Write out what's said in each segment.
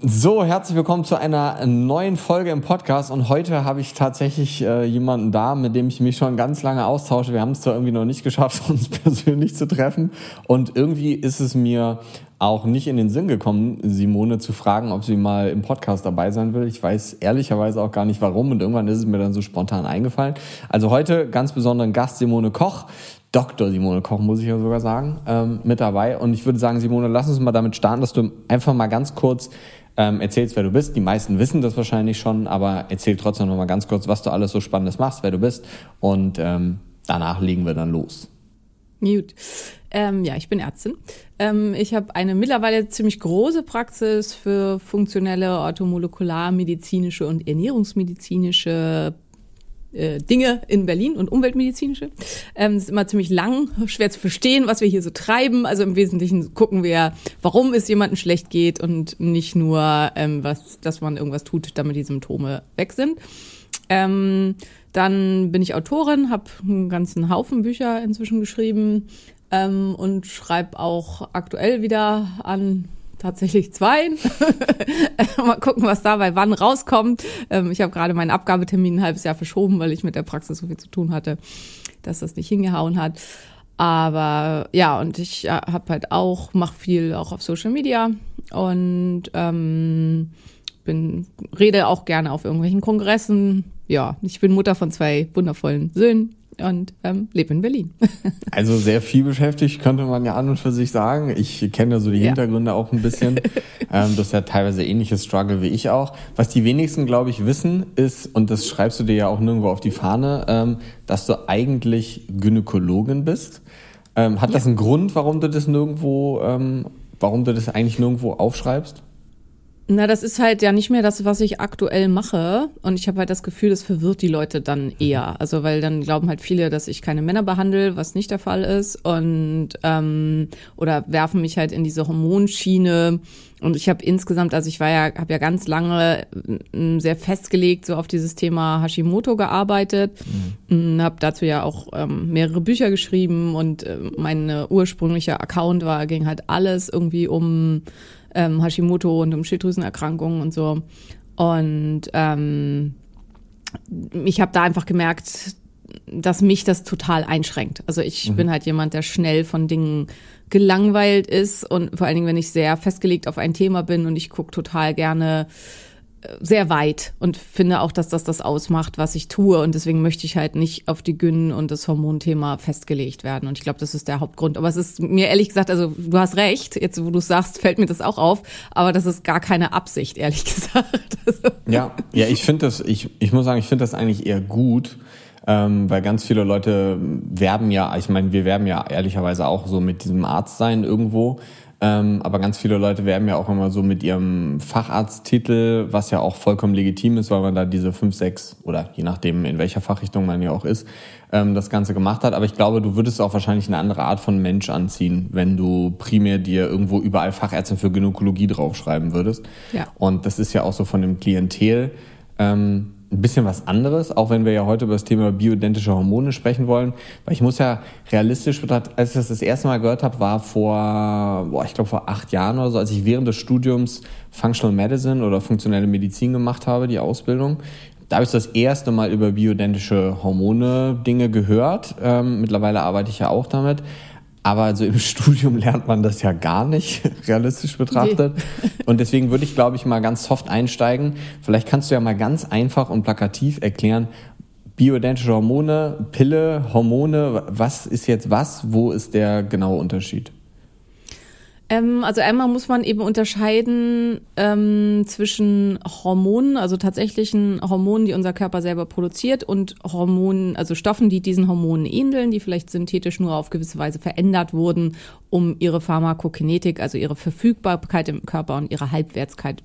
So, herzlich willkommen zu einer neuen Folge im Podcast und heute habe ich tatsächlich äh, jemanden da, mit dem ich mich schon ganz lange austausche. Wir haben es zwar irgendwie noch nicht geschafft, uns persönlich zu treffen und irgendwie ist es mir auch nicht in den Sinn gekommen, Simone zu fragen, ob sie mal im Podcast dabei sein will. Ich weiß ehrlicherweise auch gar nicht warum und irgendwann ist es mir dann so spontan eingefallen. Also heute ganz besonderen Gast Simone Koch. Dr. Simone Koch, muss ich ja sogar sagen, ähm, mit dabei. Und ich würde sagen, Simone, lass uns mal damit starten, dass du einfach mal ganz kurz ähm, erzählst, wer du bist. Die meisten wissen das wahrscheinlich schon, aber erzähl trotzdem noch mal ganz kurz, was du alles so Spannendes machst, wer du bist. Und ähm, danach legen wir dann los. Gut. Ähm, ja, ich bin Ärztin. Ähm, ich habe eine mittlerweile ziemlich große Praxis für funktionelle orthomolekularmedizinische und ernährungsmedizinische äh, Dinge in Berlin und umweltmedizinische. Ähm, es ist immer ziemlich lang, schwer zu verstehen, was wir hier so treiben. Also im Wesentlichen gucken wir, warum es jemandem schlecht geht und nicht nur, ähm, was, dass man irgendwas tut, damit die Symptome weg sind. Ähm, dann bin ich Autorin, habe einen ganzen Haufen Bücher inzwischen geschrieben ähm, und schreibe auch aktuell wieder an tatsächlich zwei. Mal gucken, was dabei wann rauskommt. Ähm, ich habe gerade meinen Abgabetermin ein halbes Jahr verschoben, weil ich mit der Praxis so viel zu tun hatte, dass das nicht hingehauen hat. Aber ja, und ich äh, habe halt auch, mache viel auch auf Social Media und ähm, bin, rede auch gerne auf irgendwelchen Kongressen. Ja, ich bin Mutter von zwei wundervollen Söhnen und ähm, lebe in Berlin. also sehr viel beschäftigt, könnte man ja an und für sich sagen. Ich kenne ja so die ja. Hintergründe auch ein bisschen. ähm, das ist ja teilweise ähnliches Struggle wie ich auch. Was die wenigsten, glaube ich, wissen, ist, und das schreibst du dir ja auch nirgendwo auf die Fahne, ähm, dass du eigentlich Gynäkologin bist. Ähm, hat ja. das einen Grund, warum du das nirgendwo, ähm, warum du das eigentlich nirgendwo aufschreibst? Na, das ist halt ja nicht mehr das, was ich aktuell mache. Und ich habe halt das Gefühl, das verwirrt die Leute dann eher. Also, weil dann glauben halt viele, dass ich keine Männer behandle, was nicht der Fall ist. Und ähm, oder werfen mich halt in diese Hormonschiene. Und ich habe insgesamt, also ich war ja, habe ja ganz lange sehr festgelegt so auf dieses Thema Hashimoto gearbeitet, mhm. habe dazu ja auch ähm, mehrere Bücher geschrieben und äh, mein ursprünglicher Account war ging halt alles irgendwie um ähm, Hashimoto und um Schilddrüsenerkrankungen und so. Und ähm, ich habe da einfach gemerkt, dass mich das total einschränkt. Also ich mhm. bin halt jemand, der schnell von Dingen gelangweilt ist und vor allen Dingen, wenn ich sehr festgelegt auf ein Thema bin und ich gucke total gerne sehr weit und finde auch, dass das das ausmacht, was ich tue. Und deswegen möchte ich halt nicht auf die Gyn und das Hormonthema festgelegt werden. Und ich glaube, das ist der Hauptgrund. Aber es ist mir ehrlich gesagt, also du hast recht, jetzt wo du sagst, fällt mir das auch auf. Aber das ist gar keine Absicht, ehrlich gesagt. Also. Ja, ja, ich finde das, ich, ich muss sagen, ich finde das eigentlich eher gut. Ähm, weil ganz viele Leute werben ja, ich meine, wir werben ja ehrlicherweise auch so mit diesem Arztsein irgendwo. Ähm, aber ganz viele Leute werben ja auch immer so mit ihrem Facharzttitel, was ja auch vollkommen legitim ist, weil man da diese fünf, sechs oder je nachdem, in welcher Fachrichtung man ja auch ist, ähm, das Ganze gemacht hat. Aber ich glaube, du würdest auch wahrscheinlich eine andere Art von Mensch anziehen, wenn du primär dir irgendwo überall Fachärzte für Gynäkologie draufschreiben würdest. Ja. Und das ist ja auch so von dem Klientel. Ähm, ein bisschen was anderes, auch wenn wir ja heute über das Thema bioidentische Hormone sprechen wollen. Weil ich muss ja realistisch betrachtet, als ich das das erste Mal gehört habe, war vor, boah, ich glaube vor acht Jahren oder so, als ich während des Studiums Functional Medicine oder funktionelle Medizin gemacht habe, die Ausbildung. Da habe ich das erste Mal über bioidentische Hormone Dinge gehört. Ähm, mittlerweile arbeite ich ja auch damit. Aber also im Studium lernt man das ja gar nicht, realistisch betrachtet. Nee. Und deswegen würde ich, glaube ich, mal ganz soft einsteigen. Vielleicht kannst du ja mal ganz einfach und plakativ erklären, bioidentische Hormone, Pille, Hormone, was ist jetzt was? Wo ist der genaue Unterschied? Ähm, also einmal muss man eben unterscheiden ähm, zwischen Hormonen, also tatsächlichen Hormonen, die unser Körper selber produziert, und Hormonen, also Stoffen, die diesen Hormonen ähneln, die vielleicht synthetisch nur auf gewisse Weise verändert wurden, um ihre Pharmakokinetik, also ihre Verfügbarkeit im Körper und ihre Halbwertszeit,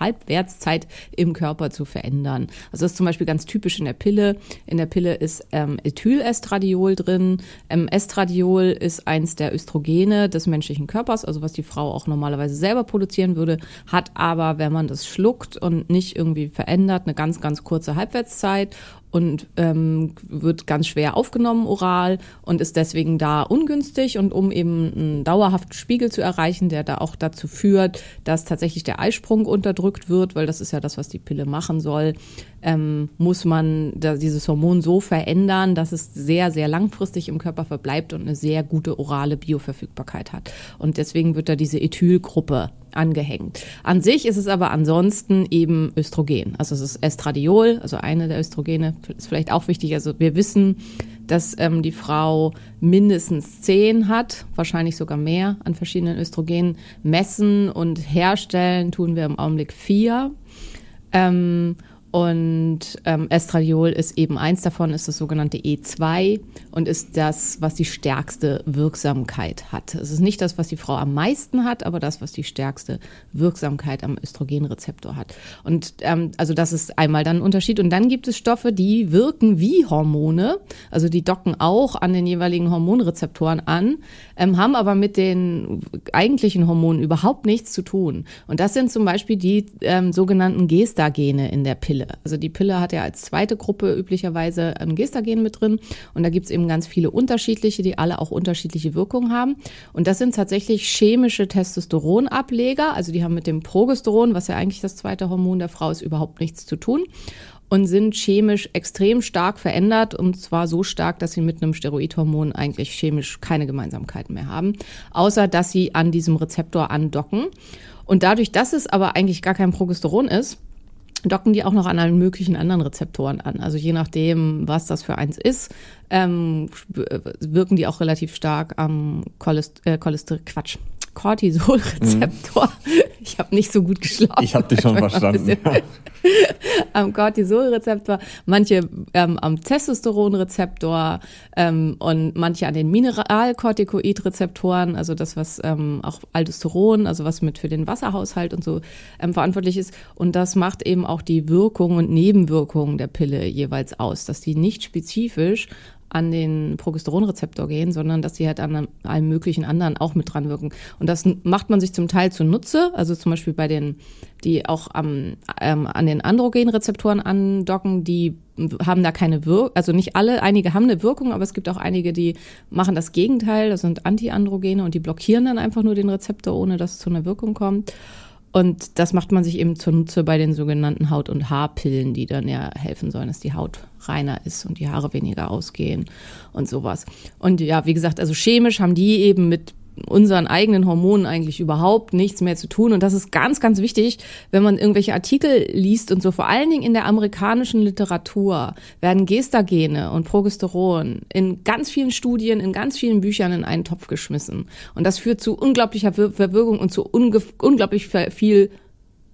Halbwertszeit im Körper zu verändern. Also das ist zum Beispiel ganz typisch in der Pille. In der Pille ist ähm, Ethylestradiol drin. Ähm, Estradiol ist eins der Östrogene des menschlichen Körpers, also was die Frau auch normalerweise selber produzieren würde, hat aber, wenn man das schluckt und nicht irgendwie verändert, eine ganz, ganz kurze Halbwertszeit und ähm, wird ganz schwer aufgenommen oral und ist deswegen da ungünstig. Und um eben einen dauerhaften Spiegel zu erreichen, der da auch dazu führt, dass tatsächlich der Eisprung unterdrückt wird, weil das ist ja das, was die Pille machen soll, ähm, muss man da dieses Hormon so verändern, dass es sehr, sehr langfristig im Körper verbleibt und eine sehr gute orale Bioverfügbarkeit hat. Und deswegen wird da diese Ethylgruppe angehängt. An sich ist es aber ansonsten eben Östrogen. Also es ist Estradiol, also eine der Östrogene, ist vielleicht auch wichtig. Also wir wissen, dass ähm, die Frau mindestens zehn hat, wahrscheinlich sogar mehr an verschiedenen Östrogenen. Messen und herstellen tun wir im Augenblick vier. Ähm, und ähm, Estradiol ist eben eins davon, ist das sogenannte E2 und ist das, was die stärkste Wirksamkeit hat. Es ist nicht das, was die Frau am meisten hat, aber das, was die stärkste Wirksamkeit am Östrogenrezeptor hat. Und ähm, also das ist einmal dann ein Unterschied. Und dann gibt es Stoffe, die wirken wie Hormone, also die docken auch an den jeweiligen Hormonrezeptoren an, ähm, haben aber mit den eigentlichen Hormonen überhaupt nichts zu tun. Und das sind zum Beispiel die ähm, sogenannten Gestagene in der Pille. Also die Pille hat ja als zweite Gruppe üblicherweise ein Gestagen mit drin. Und da gibt es eben ganz viele unterschiedliche, die alle auch unterschiedliche Wirkungen haben. Und das sind tatsächlich chemische Testosteronableger. Also die haben mit dem Progesteron, was ja eigentlich das zweite Hormon der Frau ist, überhaupt nichts zu tun und sind chemisch extrem stark verändert und zwar so stark, dass sie mit einem Steroidhormon eigentlich chemisch keine Gemeinsamkeiten mehr haben, außer dass sie an diesem Rezeptor andocken. Und dadurch, dass es aber eigentlich gar kein Progesteron ist, docken die auch noch an allen möglichen anderen Rezeptoren an. Also je nachdem, was das für eins ist, ähm, wirken die auch relativ stark am Cholest äh, Cholester Quatsch, Cortisolrezeptor. Mhm. Ich habe nicht so gut geschlafen. Ich habe dich schon verstanden. am Cortisolrezeptor, manche ähm, am Testosteronrezeptor ähm, und manche an den Mineralkortikoidrezeptoren, also das, was ähm, auch Aldosteron, also was mit für den Wasserhaushalt und so ähm, verantwortlich ist. Und das macht eben auch die Wirkung und Nebenwirkungen der Pille jeweils aus, dass die nicht spezifisch an den Progesteronrezeptor gehen, sondern dass sie halt an allen möglichen anderen auch mit dran wirken. Und das macht man sich zum Teil zunutze, also zum Beispiel bei den, die auch am, ähm, an den Androgenrezeptoren andocken, die haben da keine Wirkung, also nicht alle, einige haben eine Wirkung, aber es gibt auch einige, die machen das Gegenteil, das sind Antiandrogene und die blockieren dann einfach nur den Rezeptor, ohne dass es zu einer Wirkung kommt. Und das macht man sich eben zunutze bei den sogenannten Haut- und Haarpillen, die dann ja helfen sollen, dass die Haut reiner ist und die Haare weniger ausgehen und sowas. Und ja, wie gesagt, also chemisch haben die eben mit unseren eigenen Hormonen eigentlich überhaupt nichts mehr zu tun. Und das ist ganz, ganz wichtig, wenn man irgendwelche Artikel liest und so. Vor allen Dingen in der amerikanischen Literatur werden Gestagene und Progesteron in ganz vielen Studien, in ganz vielen Büchern in einen Topf geschmissen. Und das führt zu unglaublicher Verwirrung und zu unglaublich viel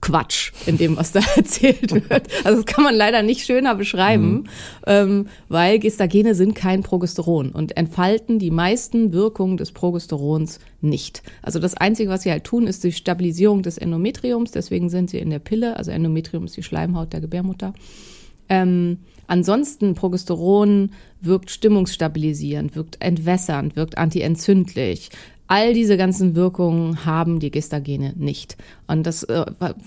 Quatsch in dem, was da erzählt wird. Also das kann man leider nicht schöner beschreiben, mhm. ähm, weil Gestagene sind kein Progesteron und entfalten die meisten Wirkungen des Progesterons nicht. Also das Einzige, was sie halt tun, ist die Stabilisierung des Endometriums, deswegen sind sie in der Pille, also Endometrium ist die Schleimhaut der Gebärmutter. Ähm, ansonsten Progesteron wirkt stimmungsstabilisierend, wirkt entwässernd, wirkt antientzündlich, All diese ganzen Wirkungen haben die Gestagene nicht. Und das äh,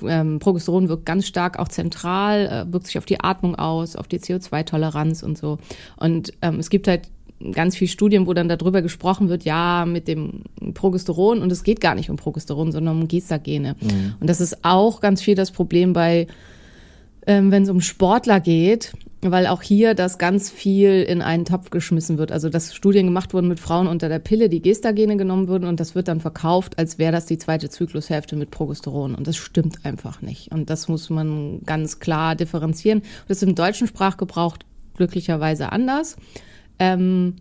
ähm, Progesteron wirkt ganz stark auch zentral, äh, wirkt sich auf die Atmung aus, auf die CO2-Toleranz und so. Und ähm, es gibt halt ganz viele Studien, wo dann darüber gesprochen wird, ja, mit dem Progesteron und es geht gar nicht um Progesteron, sondern um Gestagene. Mhm. Und das ist auch ganz viel das Problem bei, ähm, wenn es um Sportler geht, weil auch hier das ganz viel in einen Topf geschmissen wird. Also dass Studien gemacht wurden mit Frauen unter der Pille, die Gestagene genommen wurden und das wird dann verkauft, als wäre das die zweite Zyklushälfte mit Progesteron. Und das stimmt einfach nicht. Und das muss man ganz klar differenzieren. Das ist im deutschen Sprachgebrauch glücklicherweise anders. Ähm,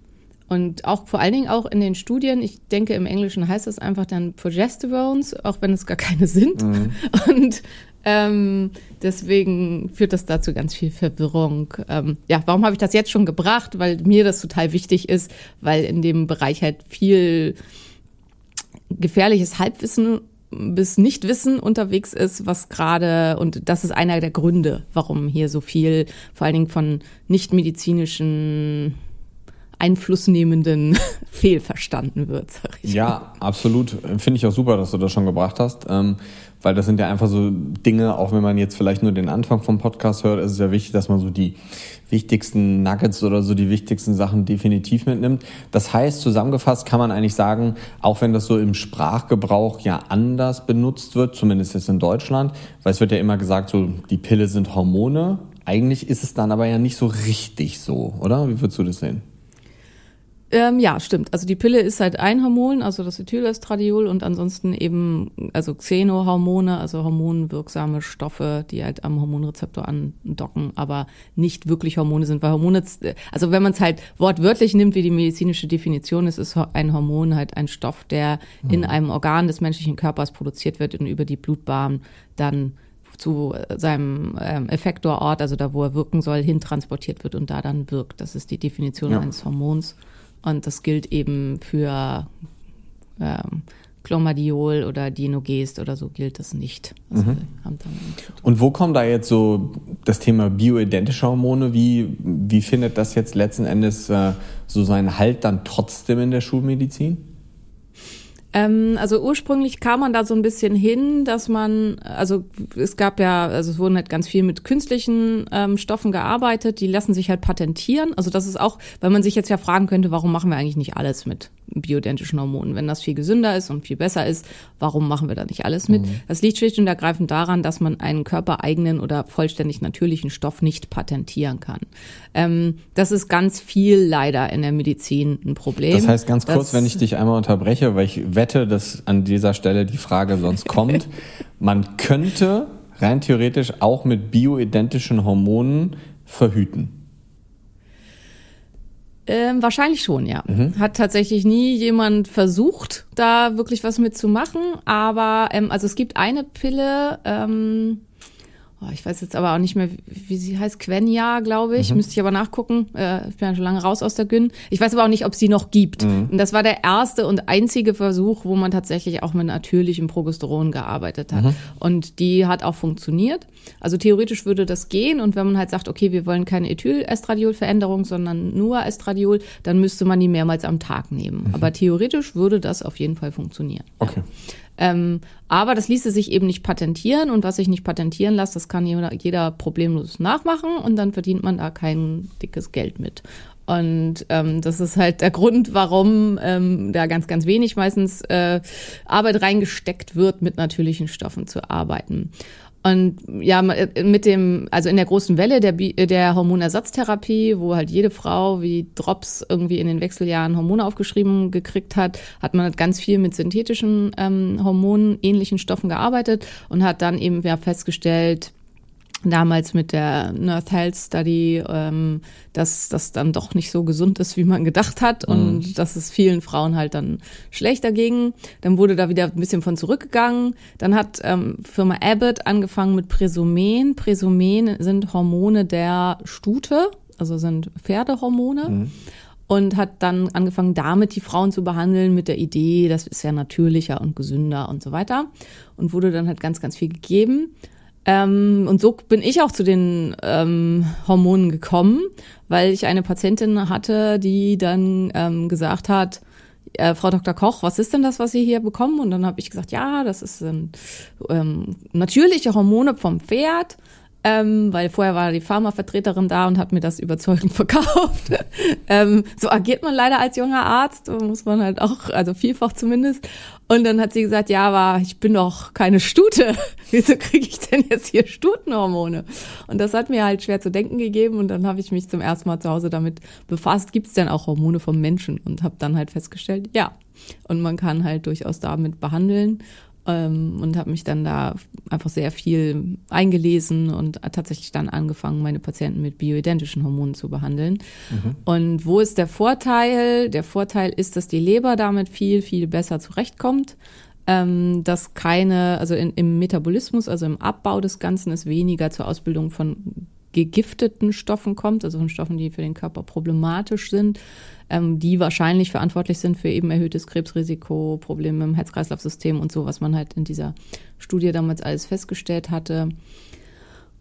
und auch vor allen Dingen auch in den Studien, ich denke im Englischen heißt das einfach dann Progesterones, auch wenn es gar keine sind. Mhm. Und ähm, deswegen führt das dazu ganz viel Verwirrung. Ähm, ja, warum habe ich das jetzt schon gebracht? Weil mir das total wichtig ist, weil in dem Bereich halt viel gefährliches Halbwissen bis Nichtwissen unterwegs ist, was gerade, und das ist einer der Gründe, warum hier so viel, vor allen Dingen von nichtmedizinischen Einflussnehmenden fehlverstanden wird. Sag ich ja, mal. absolut. Finde ich auch super, dass du das schon gebracht hast. Ähm, weil das sind ja einfach so Dinge, auch wenn man jetzt vielleicht nur den Anfang vom Podcast hört, ist es ja wichtig, dass man so die wichtigsten Nuggets oder so die wichtigsten Sachen definitiv mitnimmt. Das heißt, zusammengefasst kann man eigentlich sagen, auch wenn das so im Sprachgebrauch ja anders benutzt wird, zumindest jetzt in Deutschland, weil es wird ja immer gesagt, so die Pille sind Hormone. Eigentlich ist es dann aber ja nicht so richtig so, oder? Wie würdest du das sehen? Ähm, ja, stimmt. Also die Pille ist halt ein Hormon, also das Ethylestradiol und ansonsten eben also Xenohormone, also hormonwirksame Stoffe, die halt am Hormonrezeptor andocken, aber nicht wirklich Hormone sind, weil Hormone, also wenn man es halt wortwörtlich nimmt, wie die medizinische Definition ist, ist ein Hormon halt ein Stoff, der mhm. in einem Organ des menschlichen Körpers produziert wird und über die Blutbahn dann zu seinem ähm, Effektorort, also da, wo er wirken soll, hintransportiert wird und da dann wirkt. Das ist die Definition ja. eines Hormons. Und das gilt eben für ähm, Clomadiol oder Dienogest oder so gilt das nicht. Also mhm. Und wo kommt da jetzt so das Thema bioidentische Hormone? Wie, wie findet das jetzt letzten Endes äh, so seinen Halt dann trotzdem in der Schulmedizin? Ähm, also ursprünglich kam man da so ein bisschen hin, dass man, also es gab ja, also es wurden halt ganz viel mit künstlichen ähm, Stoffen gearbeitet, die lassen sich halt patentieren. Also das ist auch, weil man sich jetzt ja fragen könnte, warum machen wir eigentlich nicht alles mit bioidentischen Hormonen? Wenn das viel gesünder ist und viel besser ist, warum machen wir da nicht alles mit? Mhm. Das liegt schlicht und ergreifend daran, dass man einen körpereigenen oder vollständig natürlichen Stoff nicht patentieren kann. Ähm, das ist ganz viel leider in der Medizin ein Problem. Das heißt ganz kurz, wenn ich dich einmal unterbreche, weil ich wette, dass an dieser Stelle die Frage sonst kommt. Man könnte rein theoretisch auch mit bioidentischen Hormonen verhüten. Ähm, wahrscheinlich schon, ja. Mhm. Hat tatsächlich nie jemand versucht, da wirklich was mitzumachen. Aber ähm, also es gibt eine Pille, ähm, oh, ich weiß jetzt aber auch nicht mehr, wie sie heißt, Quenya, glaube ich. Mhm. Müsste ich aber nachgucken. Äh, ich bin ja schon lange raus aus der Gyn. Ich weiß aber auch nicht, ob sie noch gibt. Mhm. Und das war der erste und einzige Versuch, wo man tatsächlich auch mit natürlichem Progesteron gearbeitet hat. Mhm. Und die hat auch funktioniert. Also theoretisch würde das gehen. Und wenn man halt sagt, okay, wir wollen keine Ethylestradiol-Veränderung, sondern nur Estradiol, dann müsste man die mehrmals am Tag nehmen. Mhm. Aber theoretisch würde das auf jeden Fall funktionieren. Okay. Ja. Ähm, aber das ließe sich eben nicht patentieren und was sich nicht patentieren lässt, das kann jeder, jeder problemlos nachmachen und dann verdient man da kein dickes Geld mit. Und ähm, das ist halt der Grund, warum ähm, da ganz, ganz wenig meistens äh, Arbeit reingesteckt wird, mit natürlichen Stoffen zu arbeiten. Und ja, äh, mit dem, also in der großen Welle der, der Hormonersatztherapie, wo halt jede Frau wie Drops irgendwie in den Wechseljahren Hormone aufgeschrieben gekriegt hat, hat man halt ganz viel mit synthetischen ähm, Hormonen, ähnlichen Stoffen gearbeitet und hat dann eben ja festgestellt, damals mit der North Health Study, ähm, dass das dann doch nicht so gesund ist, wie man gedacht hat und mhm. dass es vielen Frauen halt dann schlechter ging. Dann wurde da wieder ein bisschen von zurückgegangen. Dann hat ähm, Firma Abbott angefangen mit Presumen. Presumen sind Hormone der Stute, also sind Pferdehormone. Mhm. Und hat dann angefangen, damit die Frauen zu behandeln, mit der Idee, das ist ja natürlicher und gesünder und so weiter. Und wurde dann halt ganz, ganz viel gegeben. Ähm, und so bin ich auch zu den ähm, Hormonen gekommen, weil ich eine Patientin hatte, die dann ähm, gesagt hat, äh, Frau Dr. Koch, was ist denn das, was Sie hier bekommen? Und dann habe ich gesagt, ja, das ist ähm, natürliche Hormone vom Pferd ähm, weil vorher war die Pharmavertreterin da und hat mir das überzeugend verkauft. ähm, so agiert man leider als junger Arzt, muss man halt auch, also vielfach zumindest. Und dann hat sie gesagt, ja, aber ich bin doch keine Stute. Wieso kriege ich denn jetzt hier Stutenhormone? Und das hat mir halt schwer zu denken gegeben und dann habe ich mich zum ersten Mal zu Hause damit befasst, gibt es denn auch Hormone vom Menschen? Und habe dann halt festgestellt, ja. Und man kann halt durchaus damit behandeln ähm, und habe mich dann da einfach sehr viel eingelesen und tatsächlich dann angefangen, meine Patienten mit bioidentischen Hormonen zu behandeln. Mhm. Und wo ist der Vorteil? Der Vorteil ist, dass die Leber damit viel, viel besser zurechtkommt ähm, dass keine, also in, im Metabolismus, also im Abbau des Ganzen, es weniger zur Ausbildung von gegifteten Stoffen kommt, also von Stoffen, die für den Körper problematisch sind, ähm, die wahrscheinlich verantwortlich sind für eben erhöhtes Krebsrisiko, Probleme im Herz-Kreislauf-System und so, was man halt in dieser Studie damals alles festgestellt hatte.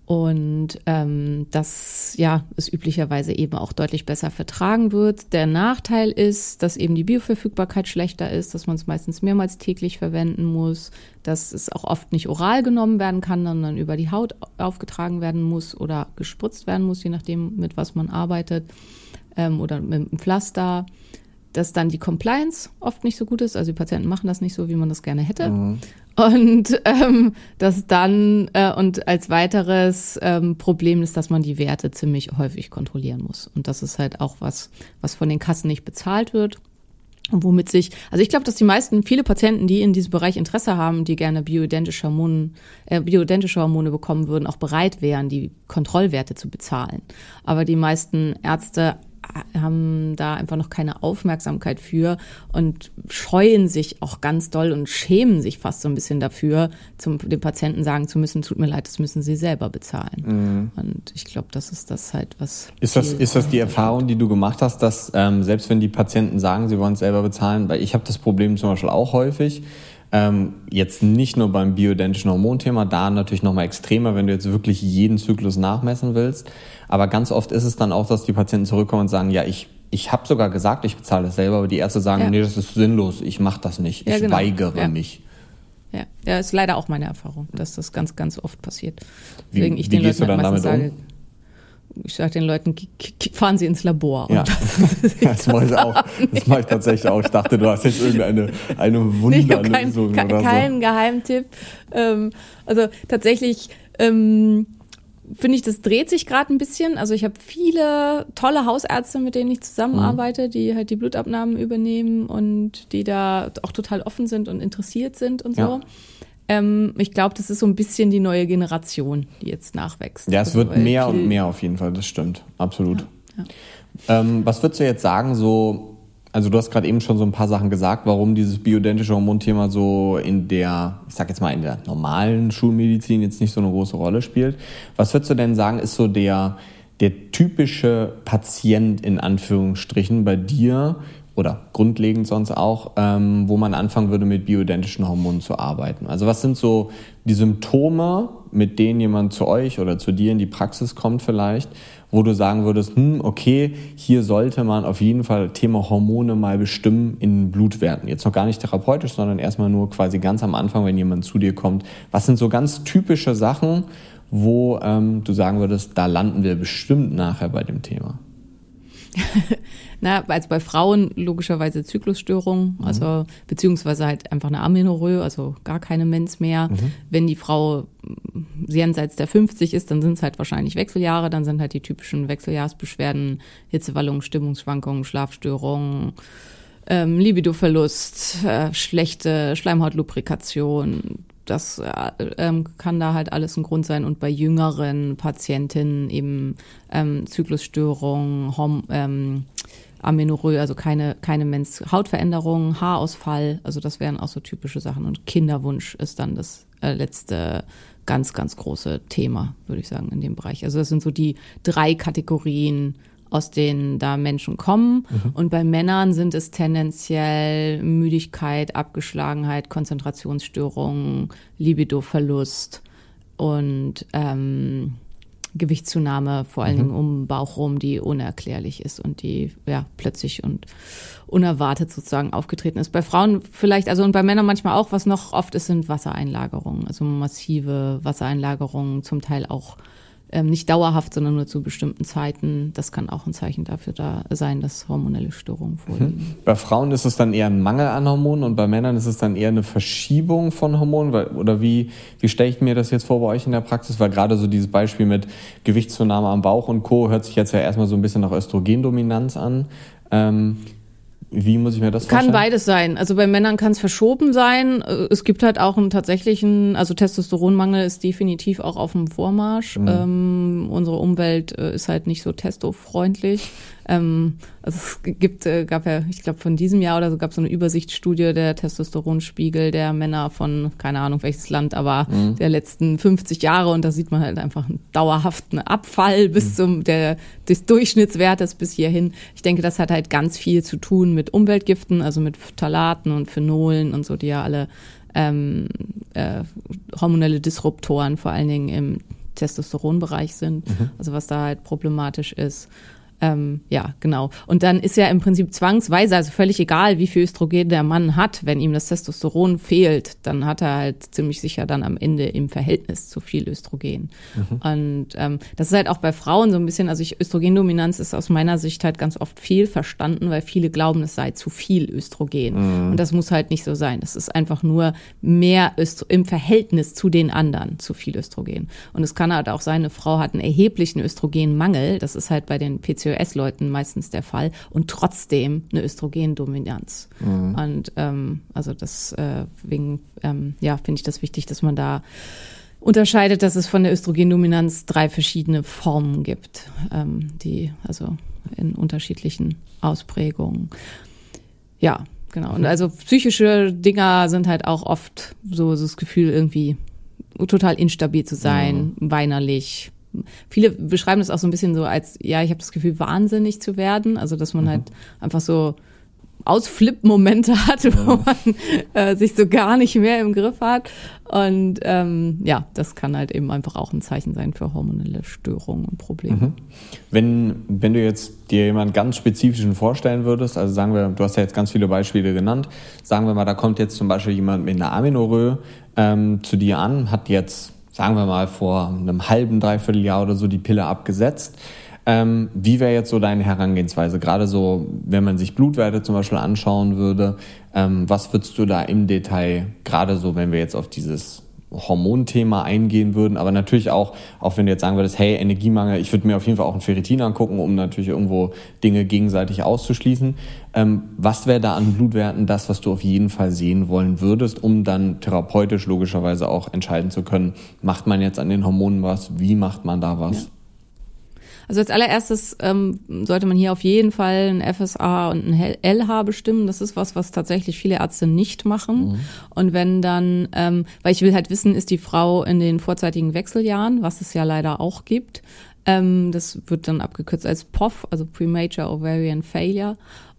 und ähm, dass ja es üblicherweise eben auch deutlich besser vertragen wird. Der Nachteil ist, dass eben die Bioverfügbarkeit schlechter ist, dass man es meistens mehrmals täglich verwenden muss, dass es auch oft nicht oral genommen werden kann, sondern über die Haut aufgetragen werden muss oder gespritzt werden muss, je nachdem mit was man arbeitet ähm, oder mit einem Pflaster dass dann die Compliance oft nicht so gut ist. Also die Patienten machen das nicht so, wie man das gerne hätte. Mhm. Und ähm, das dann äh, und als weiteres ähm, Problem ist, dass man die Werte ziemlich häufig kontrollieren muss. Und das ist halt auch was, was von den Kassen nicht bezahlt wird. Und womit sich, also ich glaube, dass die meisten, viele Patienten, die in diesem Bereich Interesse haben, die gerne bioidentische Hormone, äh, bioidentische Hormone bekommen würden, auch bereit wären, die Kontrollwerte zu bezahlen. Aber die meisten Ärzte haben da einfach noch keine Aufmerksamkeit für und scheuen sich auch ganz doll und schämen sich fast so ein bisschen dafür, zum dem Patienten sagen zu müssen, tut mir leid, das müssen sie selber bezahlen. Mhm. Und ich glaube, das ist das halt, was. Ist das, ist das die Erfahrung, die du gemacht hast, dass ähm, selbst wenn die Patienten sagen, sie wollen es selber bezahlen, weil ich habe das Problem zum Beispiel auch häufig, ähm, jetzt nicht nur beim bioidentischen Hormonthema, da natürlich nochmal extremer, wenn du jetzt wirklich jeden Zyklus nachmessen willst. Aber ganz oft ist es dann auch, dass die Patienten zurückkommen und sagen, ja, ich, ich habe sogar gesagt, ich bezahle das selber, aber die Ärzte sagen, ja. nee, das ist sinnlos, ich mache das nicht, ich ja, genau. weigere ja. mich. Ja. ja, ist leider auch meine Erfahrung, dass das ganz, ganz oft passiert. Deswegen wie, ich wie den gehst Leuten du dann damit sage, um? Ich sage den Leuten, fahren Sie ins Labor. Ja. Das, das, mache ich auch. Das mache ich tatsächlich auch. Ich dachte, du hast jetzt irgendeine eine Wunderlösung kein, oder so. Kein Geheimtipp. Ähm, also tatsächlich ähm, finde ich, das dreht sich gerade ein bisschen. Also ich habe viele tolle Hausärzte, mit denen ich zusammenarbeite, mhm. die halt die Blutabnahmen übernehmen und die da auch total offen sind und interessiert sind und so. Ja. Ähm, ich glaube, das ist so ein bisschen die neue Generation, die jetzt nachwächst. Ja, es also, wird mehr und mehr auf jeden Fall, das stimmt, absolut. Ja, ja. Ähm, was würdest du jetzt sagen, so, also du hast gerade eben schon so ein paar Sachen gesagt, warum dieses bioidentische Hormonthema so in der, ich sag jetzt mal, in der normalen Schulmedizin jetzt nicht so eine große Rolle spielt. Was würdest du denn sagen, ist so der, der typische Patient in Anführungsstrichen bei dir, oder grundlegend sonst auch, ähm, wo man anfangen würde, mit bioidentischen Hormonen zu arbeiten. Also was sind so die Symptome, mit denen jemand zu euch oder zu dir in die Praxis kommt vielleicht, wo du sagen würdest, hm, okay, hier sollte man auf jeden Fall Thema Hormone mal bestimmen in Blutwerten. Jetzt noch gar nicht therapeutisch, sondern erstmal nur quasi ganz am Anfang, wenn jemand zu dir kommt. Was sind so ganz typische Sachen, wo ähm, du sagen würdest, da landen wir bestimmt nachher bei dem Thema? Na, also bei Frauen logischerweise Zyklusstörungen, mhm. also beziehungsweise halt einfach eine Amenorrhoe, also gar keine Mens mehr. Mhm. Wenn die Frau jenseits der 50 ist, dann sind es halt wahrscheinlich Wechseljahre, dann sind halt die typischen Wechseljahrsbeschwerden, Hitzewallungen, Stimmungsschwankungen, Schlafstörungen, ähm, Libidoverlust, äh, schlechte Schleimhautlubrikation, das äh, ähm, kann da halt alles ein Grund sein. Und bei jüngeren Patientinnen eben ähm, Zyklusstörungen, Horm ähm, Amenorrhoe, also keine, keine Mens Hautveränderung, Haarausfall, also das wären auch so typische Sachen. Und Kinderwunsch ist dann das äh, letzte ganz, ganz große Thema, würde ich sagen, in dem Bereich. Also das sind so die drei Kategorien, aus denen da Menschen kommen. Mhm. Und bei Männern sind es tendenziell Müdigkeit, Abgeschlagenheit, Konzentrationsstörungen, Libidoverlust und ähm, Gewichtszunahme, vor allen mhm. Dingen um Bauch rum, die unerklärlich ist und die ja plötzlich und unerwartet sozusagen aufgetreten ist. Bei Frauen vielleicht, also und bei Männern manchmal auch, was noch oft ist, sind Wassereinlagerungen, also massive Wassereinlagerungen, zum Teil auch ähm, nicht dauerhaft, sondern nur zu bestimmten Zeiten. Das kann auch ein Zeichen dafür da sein, dass hormonelle Störungen vorliegen. Mhm. Bei Frauen ist es dann eher ein Mangel an Hormonen und bei Männern ist es dann eher eine Verschiebung von Hormonen? Oder wie, wie stelle ich mir das jetzt vor bei euch in der Praxis? Weil gerade so dieses Beispiel mit Gewichtszunahme am Bauch und Co. hört sich jetzt ja erstmal so ein bisschen nach Östrogendominanz an. Ähm, wie muss ich mir das vorstellen? Kann beides sein. Also bei Männern kann es verschoben sein. Es gibt halt auch einen tatsächlichen, also Testosteronmangel ist definitiv auch auf dem Vormarsch. Mhm. Ähm, unsere Umwelt äh, ist halt nicht so testofreundlich. Ähm, also es gibt, äh, gab ja, ich glaube von diesem Jahr oder so gab es so eine Übersichtsstudie der Testosteronspiegel der Männer von, keine Ahnung welches Land, aber mhm. der letzten 50 Jahre und da sieht man halt einfach einen dauerhaften Abfall bis mhm. zum der des Durchschnittswertes bis hierhin. Ich denke, das hat halt ganz viel zu tun mit Umweltgiften, also mit Phthalaten und Phenolen und so, die ja alle ähm, äh, hormonelle Disruptoren vor allen Dingen im Testosteronbereich sind, mhm. also was da halt problematisch ist. Ähm, ja, genau. Und dann ist ja im Prinzip zwangsweise, also völlig egal, wie viel Östrogen der Mann hat, wenn ihm das Testosteron fehlt, dann hat er halt ziemlich sicher dann am Ende im Verhältnis zu viel Östrogen. Mhm. Und ähm, das ist halt auch bei Frauen so ein bisschen, also ich, Östrogendominanz ist aus meiner Sicht halt ganz oft viel verstanden, weil viele glauben, es sei zu viel Östrogen. Mhm. Und das muss halt nicht so sein. Das ist einfach nur mehr Östro im Verhältnis zu den anderen zu viel Östrogen. Und es kann halt auch sein, eine Frau hat einen erheblichen Östrogenmangel. Das ist halt bei den PCOS PCOS-Leuten meistens der Fall und trotzdem eine Östrogendominanz. Mhm. Und ähm, also deswegen äh, ähm, ja, finde ich das wichtig, dass man da unterscheidet, dass es von der Östrogendominanz drei verschiedene Formen gibt, ähm, die also in unterschiedlichen Ausprägungen. Ja, genau. Und also psychische Dinger sind halt auch oft so, so das Gefühl irgendwie total instabil zu sein, mhm. weinerlich, viele beschreiben das auch so ein bisschen so als, ja, ich habe das Gefühl, wahnsinnig zu werden. Also, dass man mhm. halt einfach so Ausflip-Momente hat, wo ja. man äh, sich so gar nicht mehr im Griff hat. Und ähm, ja, das kann halt eben einfach auch ein Zeichen sein für hormonelle Störungen und Probleme. Mhm. Wenn, wenn du jetzt dir jemanden ganz spezifischen vorstellen würdest, also sagen wir, du hast ja jetzt ganz viele Beispiele genannt, sagen wir mal, da kommt jetzt zum Beispiel jemand mit einer Aminorö ähm, zu dir an, hat jetzt sagen wir mal, vor einem halben, dreiviertel Jahr oder so die Pille abgesetzt. Ähm, wie wäre jetzt so deine Herangehensweise? Gerade so, wenn man sich Blutwerte zum Beispiel anschauen würde, ähm, was würdest du da im Detail, gerade so, wenn wir jetzt auf dieses Hormonthema eingehen würden, aber natürlich auch, auch wenn du jetzt sagen würdest, hey, Energiemangel, ich würde mir auf jeden Fall auch ein Ferritin angucken, um natürlich irgendwo Dinge gegenseitig auszuschließen. Ähm, was wäre da an Blutwerten das, was du auf jeden Fall sehen wollen würdest, um dann therapeutisch logischerweise auch entscheiden zu können, macht man jetzt an den Hormonen was, wie macht man da was? Ja. Also als allererstes ähm, sollte man hier auf jeden Fall ein FSA und ein LH bestimmen. Das ist was, was tatsächlich viele Ärzte nicht machen. Mhm. Und wenn dann, ähm, weil ich will halt wissen, ist die Frau in den vorzeitigen Wechseljahren, was es ja leider auch gibt. Ähm, das wird dann abgekürzt als POF, also Premature Ovarian Failure.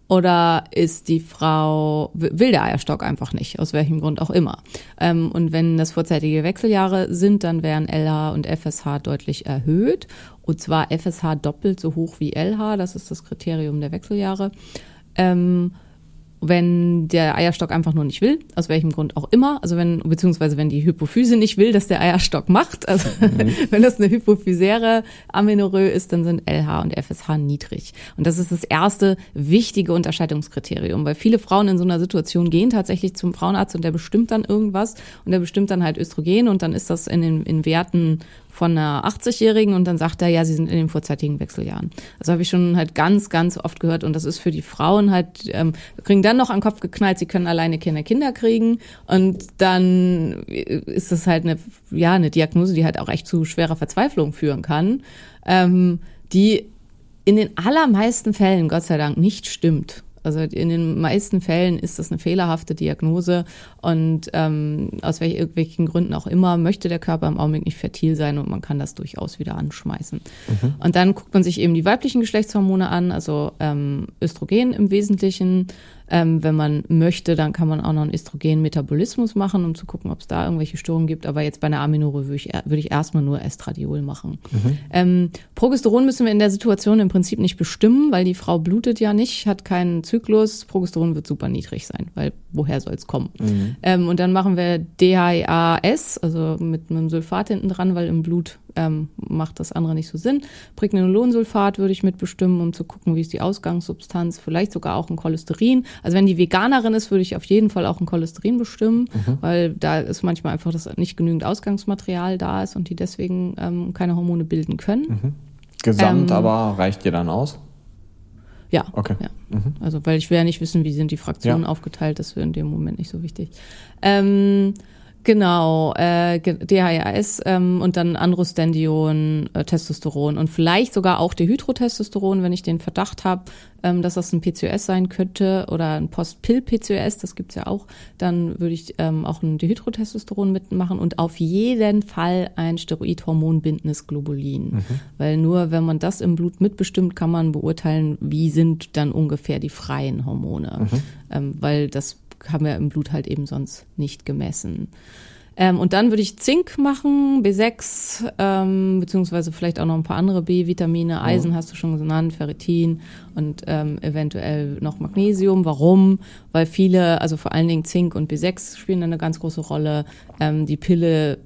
Oder ist die Frau, will der Eierstock einfach nicht, aus welchem Grund auch immer. Ähm, und wenn das vorzeitige Wechseljahre sind, dann wären LH und FSH deutlich erhöht. Und zwar FSH doppelt so hoch wie LH, das ist das Kriterium der Wechseljahre. Ähm, wenn der Eierstock einfach nur nicht will, aus welchem Grund auch immer, also wenn, beziehungsweise wenn die Hypophyse nicht will, dass der Eierstock macht, also mhm. wenn das eine hypophysäre Amenorrhoe ist, dann sind LH und FSH niedrig. Und das ist das erste wichtige Unterscheidungskriterium, weil viele Frauen in so einer Situation gehen tatsächlich zum Frauenarzt und der bestimmt dann irgendwas und der bestimmt dann halt Östrogen und dann ist das in den in Werten von einer 80-Jährigen und dann sagt er, ja, sie sind in den vorzeitigen Wechseljahren. Also habe ich schon halt ganz, ganz oft gehört und das ist für die Frauen halt, ähm, kriegen dann noch an den Kopf geknallt, sie können alleine keine Kinder kriegen und dann ist das halt eine, ja, eine Diagnose, die halt auch echt zu schwerer Verzweiflung führen kann, ähm, die in den allermeisten Fällen, Gott sei Dank, nicht stimmt. Also in den meisten Fällen ist das eine fehlerhafte Diagnose und ähm, aus welch, irgendwelchen Gründen auch immer möchte der Körper im Augenblick nicht fertil sein und man kann das durchaus wieder anschmeißen. Mhm. Und dann guckt man sich eben die weiblichen Geschlechtshormone an, also ähm, Östrogen im Wesentlichen, ähm, wenn man möchte, dann kann man auch noch einen Östrogen-Metabolismus machen, um zu gucken, ob es da irgendwelche Störungen gibt. Aber jetzt bei einer Aminore würde ich, würde ich erstmal nur Estradiol machen. Mhm. Ähm, Progesteron müssen wir in der Situation im Prinzip nicht bestimmen, weil die Frau blutet ja nicht, hat keinen Zyklus. Progesteron wird super niedrig sein, weil woher soll es kommen? Mhm. Ähm, und dann machen wir DHAS, also mit einem Sulfat hinten dran, weil im Blut ähm, macht das andere nicht so Sinn. Pregnenolonsulfat würde ich mitbestimmen, um zu gucken, wie ist die Ausgangssubstanz, vielleicht sogar auch ein Cholesterin. Also wenn die Veganerin ist, würde ich auf jeden Fall auch ein Cholesterin bestimmen, mhm. weil da ist manchmal einfach, dass nicht genügend Ausgangsmaterial da ist und die deswegen ähm, keine Hormone bilden können. Mhm. Gesamt ähm, aber reicht dir dann aus? Ja. Okay. Ja. Mhm. Also, weil ich will ja nicht wissen, wie sind die Fraktionen ja. aufgeteilt, das wäre in dem Moment nicht so wichtig. Ähm, Genau, äh, DHEAS ähm, und dann Androstendion, äh, Testosteron und vielleicht sogar auch Dehydrotestosteron, wenn ich den Verdacht habe, ähm, dass das ein PCOS sein könnte oder ein Post-Pill-PCOS, das gibt's ja auch, dann würde ich ähm, auch ein Dehydrotestosteron mitmachen und auf jeden Fall ein steroidhormonbindendes Globulin. Mhm. Weil nur wenn man das im Blut mitbestimmt, kann man beurteilen, wie sind dann ungefähr die freien Hormone. Mhm. Ähm, weil das haben wir im Blut halt eben sonst nicht gemessen. Ähm, und dann würde ich Zink machen, B6, ähm, beziehungsweise vielleicht auch noch ein paar andere B-Vitamine. Eisen hast du schon genannt, Ferritin und ähm, eventuell noch Magnesium. Warum? Weil viele, also vor allen Dingen Zink und B6 spielen eine ganz große Rolle. Ähm, die Pille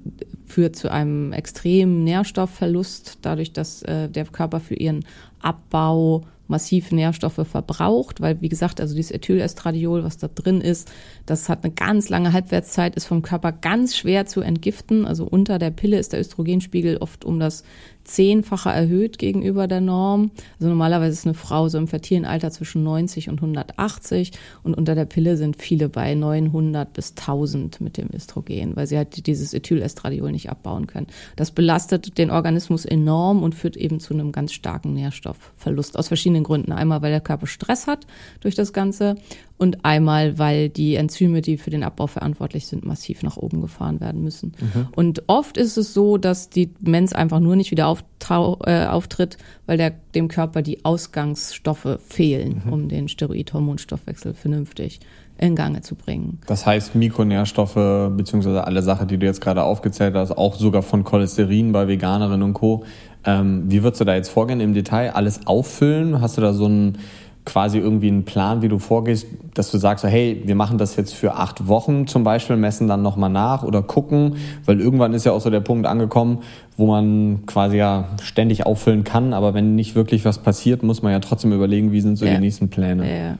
führt zu einem extremen Nährstoffverlust, dadurch, dass äh, der Körper für ihren Abbau massiv Nährstoffe verbraucht, weil wie gesagt, also dieses Ethylestradiol, was da drin ist, das hat eine ganz lange Halbwertszeit, ist vom Körper ganz schwer zu entgiften. Also unter der Pille ist der Östrogenspiegel oft um das zehnfache erhöht gegenüber der Norm. Also normalerweise ist eine Frau so im fertilen Alter zwischen 90 und 180 und unter der Pille sind viele bei 900 bis 1000 mit dem Östrogen, weil sie halt dieses Ethylestradiol nicht abbauen können. Das belastet den Organismus enorm und führt eben zu einem ganz starken Nährstoffverlust aus verschiedenen Gründen. Einmal, weil der Körper Stress hat durch das Ganze und einmal, weil die Enzyme, die für den Abbau verantwortlich sind, massiv nach oben gefahren werden müssen. Mhm. Und oft ist es so, dass die Mens einfach nur nicht wieder äh, auftritt, weil der, dem Körper die Ausgangsstoffe fehlen, mhm. um den Steroid-Hormonstoffwechsel vernünftig in Gange zu bringen. Das heißt, Mikronährstoffe beziehungsweise alle Sachen, die du jetzt gerade aufgezählt hast, auch sogar von Cholesterin bei Veganerinnen und Co. Ähm, wie würdest du da jetzt vorgehen im Detail? Alles auffüllen? Hast du da so ein quasi irgendwie einen Plan, wie du vorgehst, dass du sagst, hey, wir machen das jetzt für acht Wochen zum Beispiel, messen dann nochmal nach oder gucken, weil irgendwann ist ja auch so der Punkt angekommen, wo man quasi ja ständig auffüllen kann, aber wenn nicht wirklich was passiert, muss man ja trotzdem überlegen, wie sind so ja. die nächsten Pläne. Ja.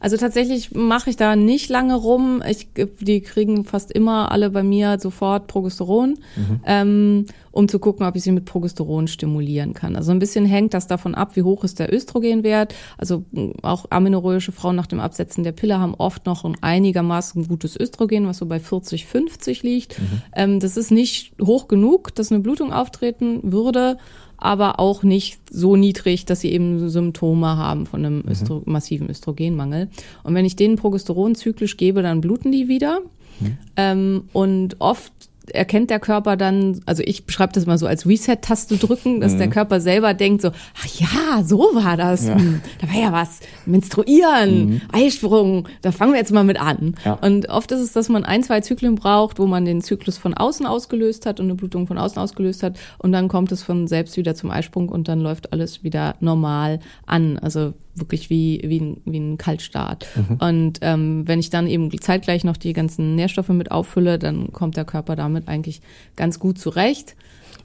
Also tatsächlich mache ich da nicht lange rum. Ich, die kriegen fast immer alle bei mir sofort Progesteron, mhm. ähm, um zu gucken, ob ich sie mit Progesteron stimulieren kann. Also ein bisschen hängt das davon ab, wie hoch ist der Östrogenwert. Also auch amenorrhoische Frauen nach dem Absetzen der Pille haben oft noch ein einigermaßen gutes Östrogen, was so bei 40, 50 liegt. Mhm. Ähm, das ist nicht hoch genug, dass eine Blutung auftreten würde aber auch nicht so niedrig, dass sie eben Symptome haben von einem mhm. Östro massiven Östrogenmangel. Und wenn ich denen Progesteron zyklisch gebe, dann bluten die wieder. Mhm. Ähm, und oft erkennt der Körper dann, also ich beschreibe das mal so als Reset-Taste drücken, dass mhm. der Körper selber denkt so, ach ja, so war das, ja. Hm, da war ja was, Menstruieren, mhm. Eisprung, da fangen wir jetzt mal mit an. Ja. Und oft ist es, dass man ein, zwei Zyklen braucht, wo man den Zyklus von außen ausgelöst hat und eine Blutung von außen ausgelöst hat und dann kommt es von selbst wieder zum Eisprung und dann läuft alles wieder normal an. Also wirklich wie, wie, ein, wie ein Kaltstart. Mhm. Und ähm, wenn ich dann eben zeitgleich noch die ganzen Nährstoffe mit auffülle, dann kommt der Körper damit eigentlich ganz gut zurecht.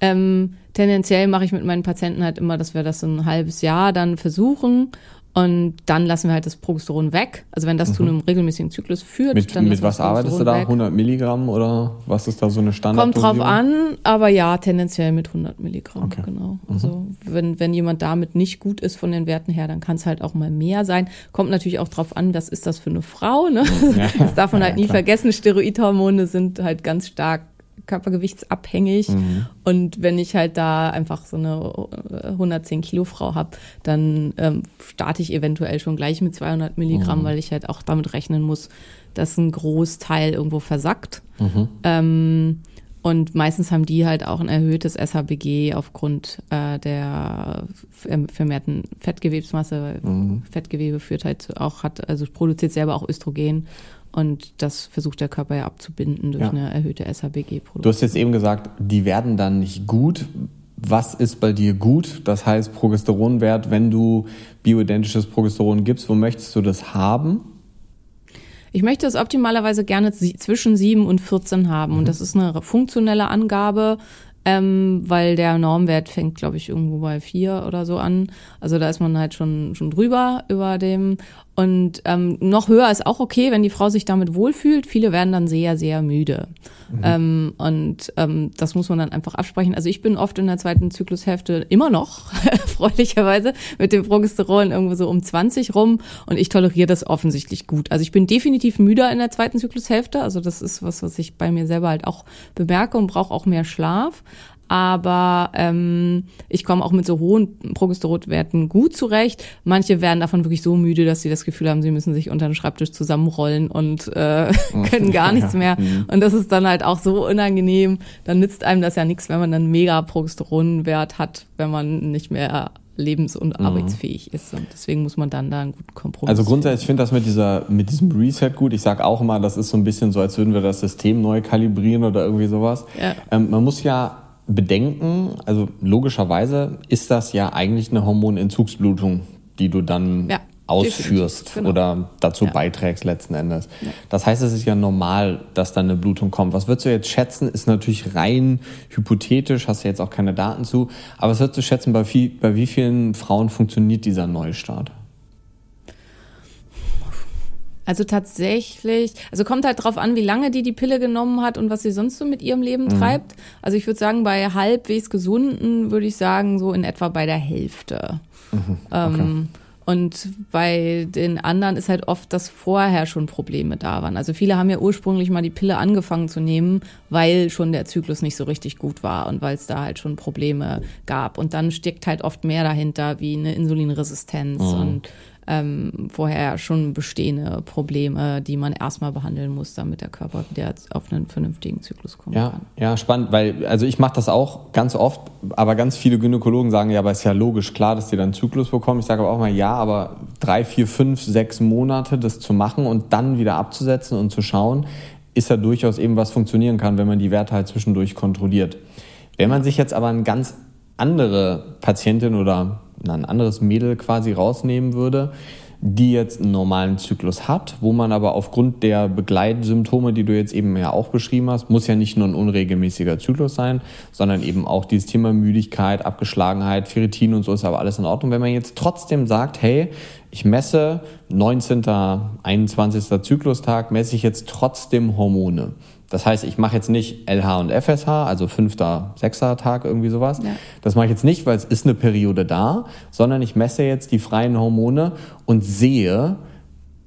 Ähm, tendenziell mache ich mit meinen Patienten halt immer, dass wir das ein halbes Jahr dann versuchen und dann lassen wir halt das Progesteron weg. Also wenn das mhm. zu einem regelmäßigen Zyklus führt, mit, dann mit was arbeitest du da? Weg. 100 Milligramm oder was ist da so eine Standard? Kommt drauf an, aber ja, tendenziell mit 100 Milligramm. Okay. Genau. Mhm. Also wenn wenn jemand damit nicht gut ist von den Werten her, dann kann es halt auch mal mehr sein. Kommt natürlich auch drauf an, was ist das für eine Frau. Ne? Ja. Das darf man halt nie klar. vergessen. Steroidhormone sind halt ganz stark körpergewichtsabhängig. Mhm. Und wenn ich halt da einfach so eine 110 Kilo Frau habe, dann ähm, starte ich eventuell schon gleich mit 200 Milligramm, mhm. weil ich halt auch damit rechnen muss, dass ein Großteil irgendwo versackt. Mhm. Ähm, und meistens haben die halt auch ein erhöhtes SHBG aufgrund äh, der vermehrten Fettgewebsmasse. Mhm. Fettgewebe führt halt auch, hat, also produziert selber auch Östrogen und das versucht der Körper ja abzubinden durch ja. eine erhöhte SHBG-Produktion. Du hast jetzt eben gesagt, die werden dann nicht gut. Was ist bei dir gut? Das heißt Progesteronwert, wenn du bioidentisches Progesteron gibst, wo möchtest du das haben? Ich möchte es optimalerweise gerne zwischen 7 und 14 haben. Mhm. Und das ist eine funktionelle Angabe, ähm, weil der Normwert fängt, glaube ich, irgendwo bei 4 oder so an. Also da ist man halt schon, schon drüber über dem. Und ähm, noch höher ist auch okay, wenn die Frau sich damit wohlfühlt. Viele werden dann sehr, sehr müde. Mhm. Ähm, und ähm, das muss man dann einfach absprechen. Also ich bin oft in der zweiten Zyklushälfte immer noch, freundlicherweise, mit dem Progesteron irgendwo so um 20 rum. Und ich toleriere das offensichtlich gut. Also ich bin definitiv müder in der zweiten Zyklushälfte. Also das ist was, was ich bei mir selber halt auch bemerke und brauche auch mehr Schlaf aber ähm, ich komme auch mit so hohen Progesteronwerten gut zurecht. Manche werden davon wirklich so müde, dass sie das Gefühl haben, sie müssen sich unter den Schreibtisch zusammenrollen und äh, können gar nichts mehr. Mhm. Und das ist dann halt auch so unangenehm. Dann nützt einem das ja nichts, wenn man einen mega Progesteronwert hat, wenn man nicht mehr lebens- und mhm. arbeitsfähig ist. Und deswegen muss man dann da einen guten Kompromiss Also grundsätzlich, ich finde das mit dieser, mit diesem Reset gut. Ich sage auch immer, das ist so ein bisschen so, als würden wir das System neu kalibrieren oder irgendwie sowas. Ja. Ähm, man muss ja bedenken, also logischerweise ist das ja eigentlich eine Hormonentzugsblutung, die du dann ja ausführst genau. oder dazu ja. beiträgst letzten Endes. Ja. Das heißt, es ist ja normal, dass dann eine Blutung kommt. Was würdest du jetzt schätzen? Ist natürlich rein hypothetisch, hast du jetzt auch keine Daten zu, aber was würdest du schätzen, bei wie, bei wie vielen Frauen funktioniert dieser Neustart? Also tatsächlich, also kommt halt drauf an, wie lange die die Pille genommen hat und was sie sonst so mit ihrem Leben mhm. treibt. Also ich würde sagen, bei halbwegs gesunden würde ich sagen, so in etwa bei der Hälfte. Mhm. Okay. Ähm, und bei den anderen ist halt oft, dass vorher schon Probleme da waren. Also viele haben ja ursprünglich mal die Pille angefangen zu nehmen, weil schon der Zyklus nicht so richtig gut war und weil es da halt schon Probleme gab. Und dann steckt halt oft mehr dahinter, wie eine Insulinresistenz mhm. und ähm, vorher schon bestehende Probleme, die man erstmal behandeln muss, damit der Körper wieder auf einen vernünftigen Zyklus kommt. ja, Ja, spannend, weil also ich mache das auch ganz oft, aber ganz viele Gynäkologen sagen, ja, aber ist ja logisch klar, dass die dann Zyklus bekommen. Ich sage aber auch mal, ja, aber drei, vier, fünf, sechs Monate das zu machen und dann wieder abzusetzen und zu schauen, ist ja durchaus eben was funktionieren kann, wenn man die Werte halt zwischendurch kontrolliert. Wenn man sich jetzt aber ein ganz andere Patientin oder ein anderes Mädel quasi rausnehmen würde, die jetzt einen normalen Zyklus hat, wo man aber aufgrund der Begleitsymptome, die du jetzt eben ja auch beschrieben hast, muss ja nicht nur ein unregelmäßiger Zyklus sein, sondern eben auch dieses Thema Müdigkeit, Abgeschlagenheit, Ferritin und so ist aber alles in Ordnung. Wenn man jetzt trotzdem sagt, hey, ich messe 19., 21. Zyklustag, messe ich jetzt trotzdem Hormone das heißt, ich mache jetzt nicht LH und FSH, also fünfter, sechster Tag, irgendwie sowas. Ja. Das mache ich jetzt nicht, weil es ist eine Periode da, sondern ich messe jetzt die freien Hormone und sehe,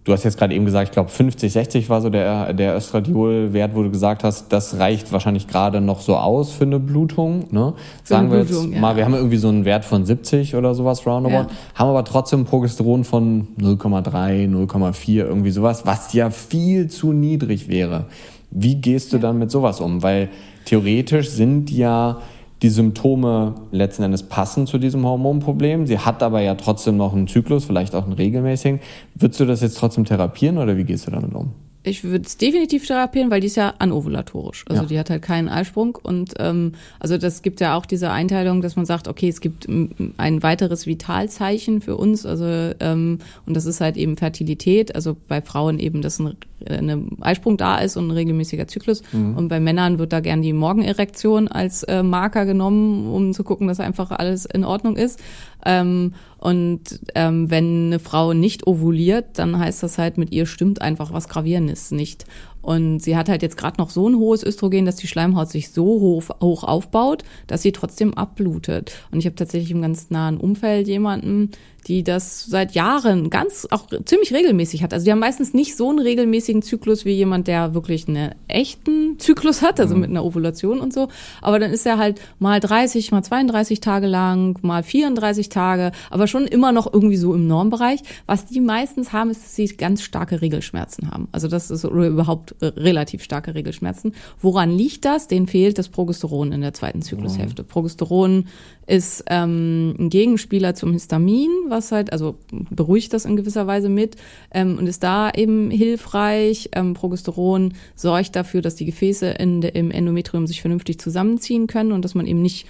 du hast jetzt gerade eben gesagt, ich glaube 50, 60 war so der, der Östradiol-Wert, wo du gesagt hast, das reicht wahrscheinlich gerade noch so aus für eine Blutung. Ne? Sagen wir Blutung, jetzt ja. mal, wir haben irgendwie so einen Wert von 70 oder sowas roundabout, ja. haben aber trotzdem Progesteron von 0,3, 0,4, irgendwie sowas, was ja viel zu niedrig wäre. Wie gehst du dann mit sowas um? Weil theoretisch sind ja die Symptome letzten Endes passen zu diesem Hormonproblem. Sie hat aber ja trotzdem noch einen Zyklus, vielleicht auch einen regelmäßigen. Würdest du das jetzt trotzdem therapieren oder wie gehst du damit um? Ich würde es definitiv therapieren, weil die ist ja anovulatorisch. Also ja. die hat halt keinen Eisprung. Und ähm, also das gibt ja auch diese Einteilung, dass man sagt, okay, es gibt ein weiteres Vitalzeichen für uns. Also ähm, und das ist halt eben Fertilität. Also bei Frauen eben, dass ein, eine Eisprung da ist und ein regelmäßiger Zyklus. Mhm. Und bei Männern wird da gern die Morgenerektion als äh, Marker genommen, um zu gucken, dass einfach alles in Ordnung ist. Ähm, und ähm, wenn eine Frau nicht ovuliert, dann heißt das halt, mit ihr stimmt einfach was Gravierendes nicht. Und sie hat halt jetzt gerade noch so ein hohes Östrogen, dass die Schleimhaut sich so hoch, hoch aufbaut, dass sie trotzdem abblutet. Und ich habe tatsächlich im ganz nahen Umfeld jemanden, die das seit Jahren ganz auch ziemlich regelmäßig hat. Also die haben meistens nicht so einen regelmäßigen Zyklus wie jemand, der wirklich einen echten Zyklus hat, also mhm. mit einer Ovulation und so. Aber dann ist er halt mal 30, mal 32 Tage lang, mal 34 Tage, aber schon immer noch irgendwie so im Normbereich. Was die meistens haben, ist, dass sie ganz starke Regelschmerzen haben. Also das ist oder überhaupt relativ starke Regelschmerzen. Woran liegt das? Denen fehlt das Progesteron in der zweiten Zyklushälfte. Mhm. Progesteron ist ähm, ein Gegenspieler zum Histamin, was halt, also beruhigt das in gewisser Weise mit ähm, und ist da eben hilfreich. Ähm, Progesteron sorgt dafür, dass die Gefäße in im Endometrium sich vernünftig zusammenziehen können und dass man eben nicht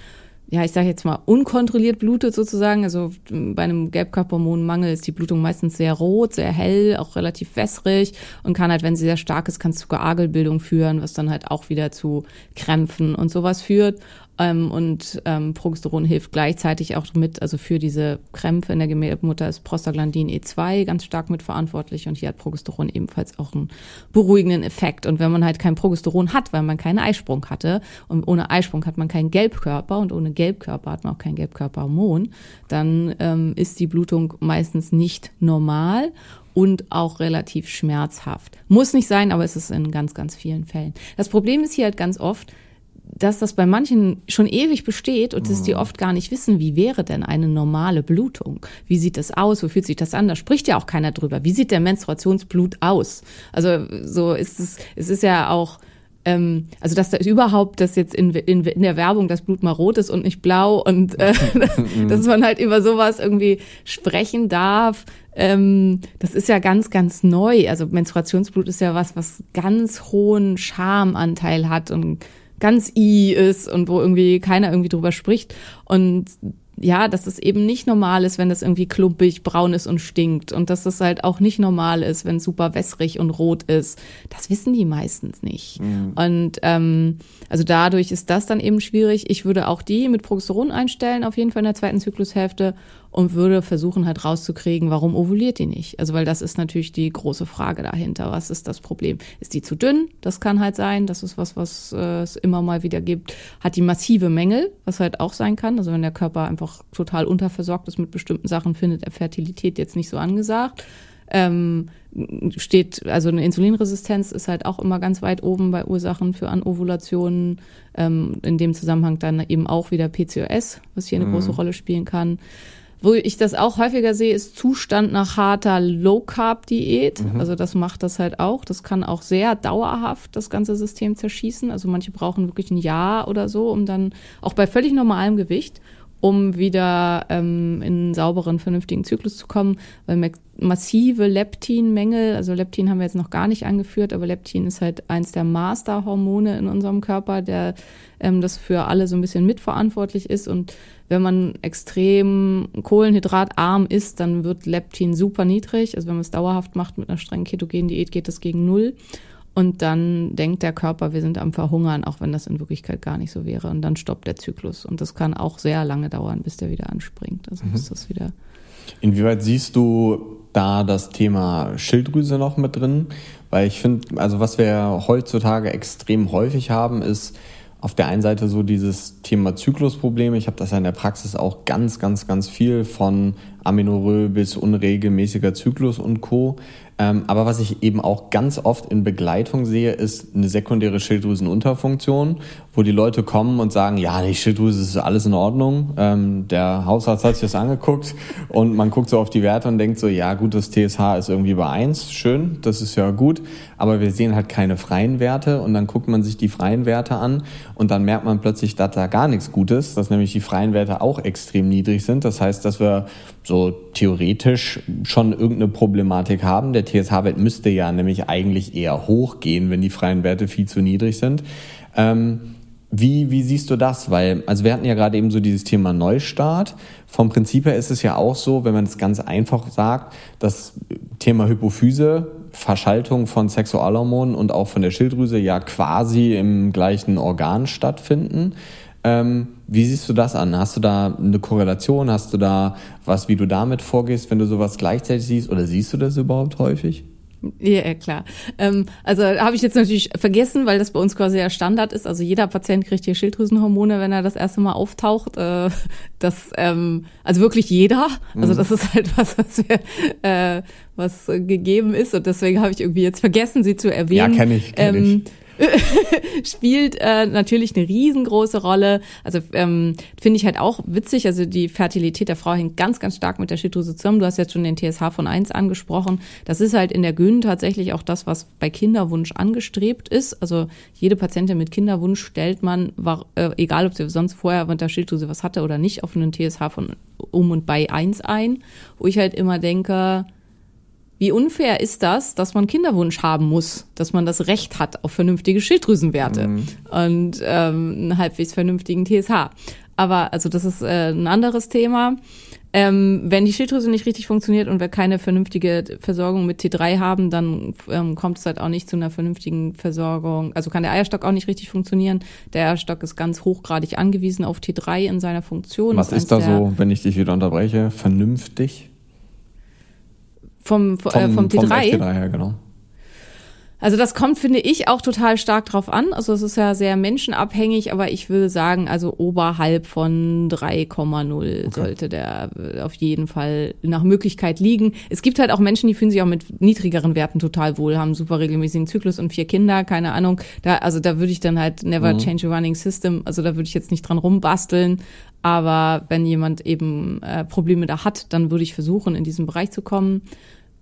ja, ich sage jetzt mal, unkontrolliert blutet sozusagen. Also bei einem Gelbkörperhormonmangel ist die Blutung meistens sehr rot, sehr hell, auch relativ wässrig und kann halt, wenn sie sehr stark ist, kann es zu Geagelbildung führen, was dann halt auch wieder zu Krämpfen und sowas führt. Ähm, und ähm, Progesteron hilft gleichzeitig auch mit, also für diese Krämpfe in der Gebärmutter ist Prostaglandin E2 ganz stark mitverantwortlich und hier hat Progesteron ebenfalls auch einen beruhigenden Effekt. Und wenn man halt kein Progesteron hat, weil man keinen Eisprung hatte und ohne Eisprung hat man keinen Gelbkörper und ohne Gelbkörper hat man auch kein Gelbkörperhormon, dann ähm, ist die Blutung meistens nicht normal und auch relativ schmerzhaft. Muss nicht sein, aber es ist in ganz, ganz vielen Fällen. Das Problem ist hier halt ganz oft, dass das bei manchen schon ewig besteht und dass die mhm. oft gar nicht wissen, wie wäre denn eine normale Blutung? Wie sieht das aus? Wo fühlt sich das an? Da spricht ja auch keiner drüber. Wie sieht der Menstruationsblut aus? Also so ist es, es ist ja auch ähm, also dass da überhaupt, dass jetzt in, in, in der Werbung das Blut mal rot ist und nicht blau und äh, dass man halt über sowas irgendwie sprechen darf. Ähm, das ist ja ganz, ganz neu. Also Menstruationsblut ist ja was, was ganz hohen Schamanteil hat und ganz i ist und wo irgendwie keiner irgendwie drüber spricht. Und ja, dass es eben nicht normal ist, wenn das irgendwie klumpig, braun ist und stinkt. Und dass es halt auch nicht normal ist, wenn es super wässrig und rot ist. Das wissen die meistens nicht. Mhm. Und ähm, also dadurch ist das dann eben schwierig. Ich würde auch die mit Progesteron einstellen, auf jeden Fall in der zweiten Zyklushälfte und würde versuchen halt rauszukriegen, warum ovuliert die nicht? Also weil das ist natürlich die große Frage dahinter. Was ist das Problem? Ist die zu dünn? Das kann halt sein. Das ist was, was äh, es immer mal wieder gibt. Hat die massive Mängel, was halt auch sein kann. Also wenn der Körper einfach total unterversorgt ist mit bestimmten Sachen, findet er Fertilität jetzt nicht so angesagt. Ähm, steht, also eine Insulinresistenz ist halt auch immer ganz weit oben bei Ursachen für Anovulationen. Ähm, in dem Zusammenhang dann eben auch wieder PCOS, was hier eine mhm. große Rolle spielen kann. Wo ich das auch häufiger sehe, ist Zustand nach harter Low-Carb-Diät. Mhm. Also das macht das halt auch. Das kann auch sehr dauerhaft das ganze System zerschießen. Also manche brauchen wirklich ein Jahr oder so, um dann auch bei völlig normalem Gewicht, um wieder ähm, in einen sauberen, vernünftigen Zyklus zu kommen, weil massive Leptinmängel, also Leptin haben wir jetzt noch gar nicht angeführt, aber Leptin ist halt eins der Masterhormone in unserem Körper, der ähm, das für alle so ein bisschen mitverantwortlich ist und wenn man extrem kohlenhydratarm ist, dann wird Leptin super niedrig. Also wenn man es dauerhaft macht mit einer strengen ketogenen Diät, geht das gegen Null. Und dann denkt der Körper, wir sind am Verhungern, auch wenn das in Wirklichkeit gar nicht so wäre. Und dann stoppt der Zyklus. Und das kann auch sehr lange dauern, bis der wieder anspringt. Also mhm. ist das wieder. Inwieweit siehst du da das Thema Schilddrüse noch mit drin? Weil ich finde, also was wir heutzutage extrem häufig haben, ist, auf der einen Seite so dieses Thema Zyklusprobleme. Ich habe das ja in der Praxis auch ganz, ganz, ganz viel von Amenorrhoe bis unregelmäßiger Zyklus und Co. Ähm, aber was ich eben auch ganz oft in Begleitung sehe, ist eine sekundäre Schilddrüsenunterfunktion, wo die Leute kommen und sagen, ja, die Schilddrüse ist alles in Ordnung. Ähm, der Hausarzt hat sich das angeguckt und man guckt so auf die Werte und denkt so, ja gut, das TSH ist irgendwie bei eins, schön, das ist ja gut, aber wir sehen halt keine freien Werte und dann guckt man sich die freien Werte an und dann merkt man plötzlich, dass da gar nichts gut ist, dass nämlich die freien Werte auch extrem niedrig sind. Das heißt, dass wir so theoretisch schon irgendeine Problematik haben. Der TSH-Wert müsste ja nämlich eigentlich eher hochgehen, wenn die freien Werte viel zu niedrig sind. Ähm, wie, wie siehst du das? Weil, also wir hatten ja gerade eben so dieses Thema Neustart. Vom Prinzip her ist es ja auch so, wenn man es ganz einfach sagt, das Thema Hypophyse, Verschaltung von Sexualhormonen und auch von der Schilddrüse ja quasi im gleichen Organ stattfinden. Ähm, wie siehst du das an? Hast du da eine Korrelation? Hast du da was, wie du damit vorgehst, wenn du sowas gleichzeitig siehst? Oder siehst du das überhaupt häufig? Ja, klar. Ähm, also habe ich jetzt natürlich vergessen, weil das bei uns quasi ja Standard ist. Also jeder Patient kriegt hier Schilddrüsenhormone, wenn er das erste Mal auftaucht. Äh, das, ähm, also wirklich jeder. Also mhm. das ist halt was, was, wir, äh, was gegeben ist. Und deswegen habe ich irgendwie jetzt vergessen, sie zu erwähnen. Ja, kenne ich. Kenn ähm, ich spielt äh, natürlich eine riesengroße Rolle. Also ähm, finde ich halt auch witzig. Also die Fertilität der Frau hängt ganz, ganz stark mit der Schilddrüse zusammen. Du hast jetzt schon den TSH von 1 angesprochen. Das ist halt in der Gyn tatsächlich auch das, was bei Kinderwunsch angestrebt ist. Also jede Patientin mit Kinderwunsch stellt man, war, äh, egal ob sie sonst vorher mit der Schilddrüse was hatte oder nicht, auf einen TSH von um und bei 1 ein. Wo ich halt immer denke, wie unfair ist das, dass man Kinderwunsch haben muss, dass man das Recht hat auf vernünftige Schilddrüsenwerte mhm. und ähm, einen halbwegs vernünftigen TSH. Aber also das ist äh, ein anderes Thema. Ähm, wenn die Schilddrüse nicht richtig funktioniert und wir keine vernünftige Versorgung mit T3 haben, dann ähm, kommt es halt auch nicht zu einer vernünftigen Versorgung. Also kann der Eierstock auch nicht richtig funktionieren. Der Eierstock ist ganz hochgradig angewiesen auf T3 in seiner Funktion. Was ist da so, wenn ich dich wieder unterbreche, vernünftig? Vom, vom, äh, vom T3? Vom T3, ja, genau. Also das kommt, finde ich, auch total stark drauf an. Also es ist ja sehr menschenabhängig, aber ich würde sagen, also oberhalb von 3,0 okay. sollte der äh, auf jeden Fall nach Möglichkeit liegen. Es gibt halt auch Menschen, die fühlen sich auch mit niedrigeren Werten total wohl, haben super regelmäßigen Zyklus und vier Kinder, keine Ahnung. Da, also da würde ich dann halt never mhm. change a running system. Also da würde ich jetzt nicht dran rumbasteln. Aber wenn jemand eben äh, Probleme da hat, dann würde ich versuchen, in diesen Bereich zu kommen.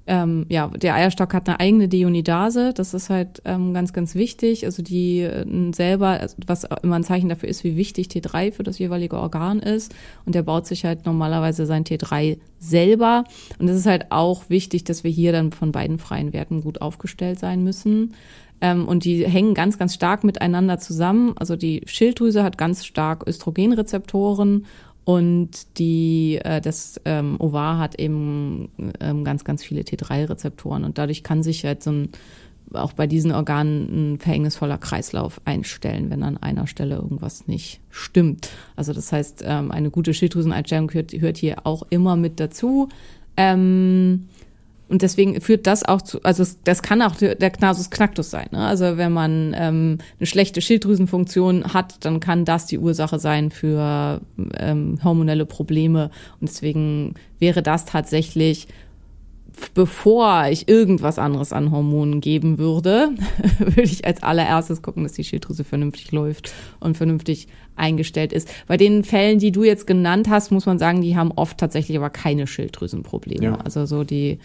Ähm, ja, der Eierstock hat eine eigene Deonidase, das ist halt ähm, ganz, ganz wichtig. Also die äh, selber, also was immer ein Zeichen dafür ist, wie wichtig T3 für das jeweilige Organ ist. Und der baut sich halt normalerweise sein T3 selber. Und es ist halt auch wichtig, dass wir hier dann von beiden freien Werten gut aufgestellt sein müssen. Ähm, und die hängen ganz, ganz stark miteinander zusammen. Also die Schilddrüse hat ganz stark Östrogenrezeptoren und die, äh, das ähm, Ovar hat eben ähm, ganz, ganz viele T3-Rezeptoren und dadurch kann sich halt so ein, auch bei diesen Organen ein verhängnisvoller Kreislauf einstellen, wenn an einer Stelle irgendwas nicht stimmt. Also das heißt, ähm, eine gute Schilddrüseneinstellung gehört, gehört hier auch immer mit dazu. Ähm, und deswegen führt das auch zu, also das kann auch der Knasus Knacktus sein. Ne? Also wenn man ähm, eine schlechte Schilddrüsenfunktion hat, dann kann das die Ursache sein für ähm, hormonelle Probleme. Und deswegen wäre das tatsächlich, bevor ich irgendwas anderes an Hormonen geben würde, würde ich als allererstes gucken, dass die Schilddrüse vernünftig läuft und vernünftig eingestellt ist. Bei den Fällen, die du jetzt genannt hast, muss man sagen, die haben oft tatsächlich aber keine Schilddrüsenprobleme. Ja. Also so die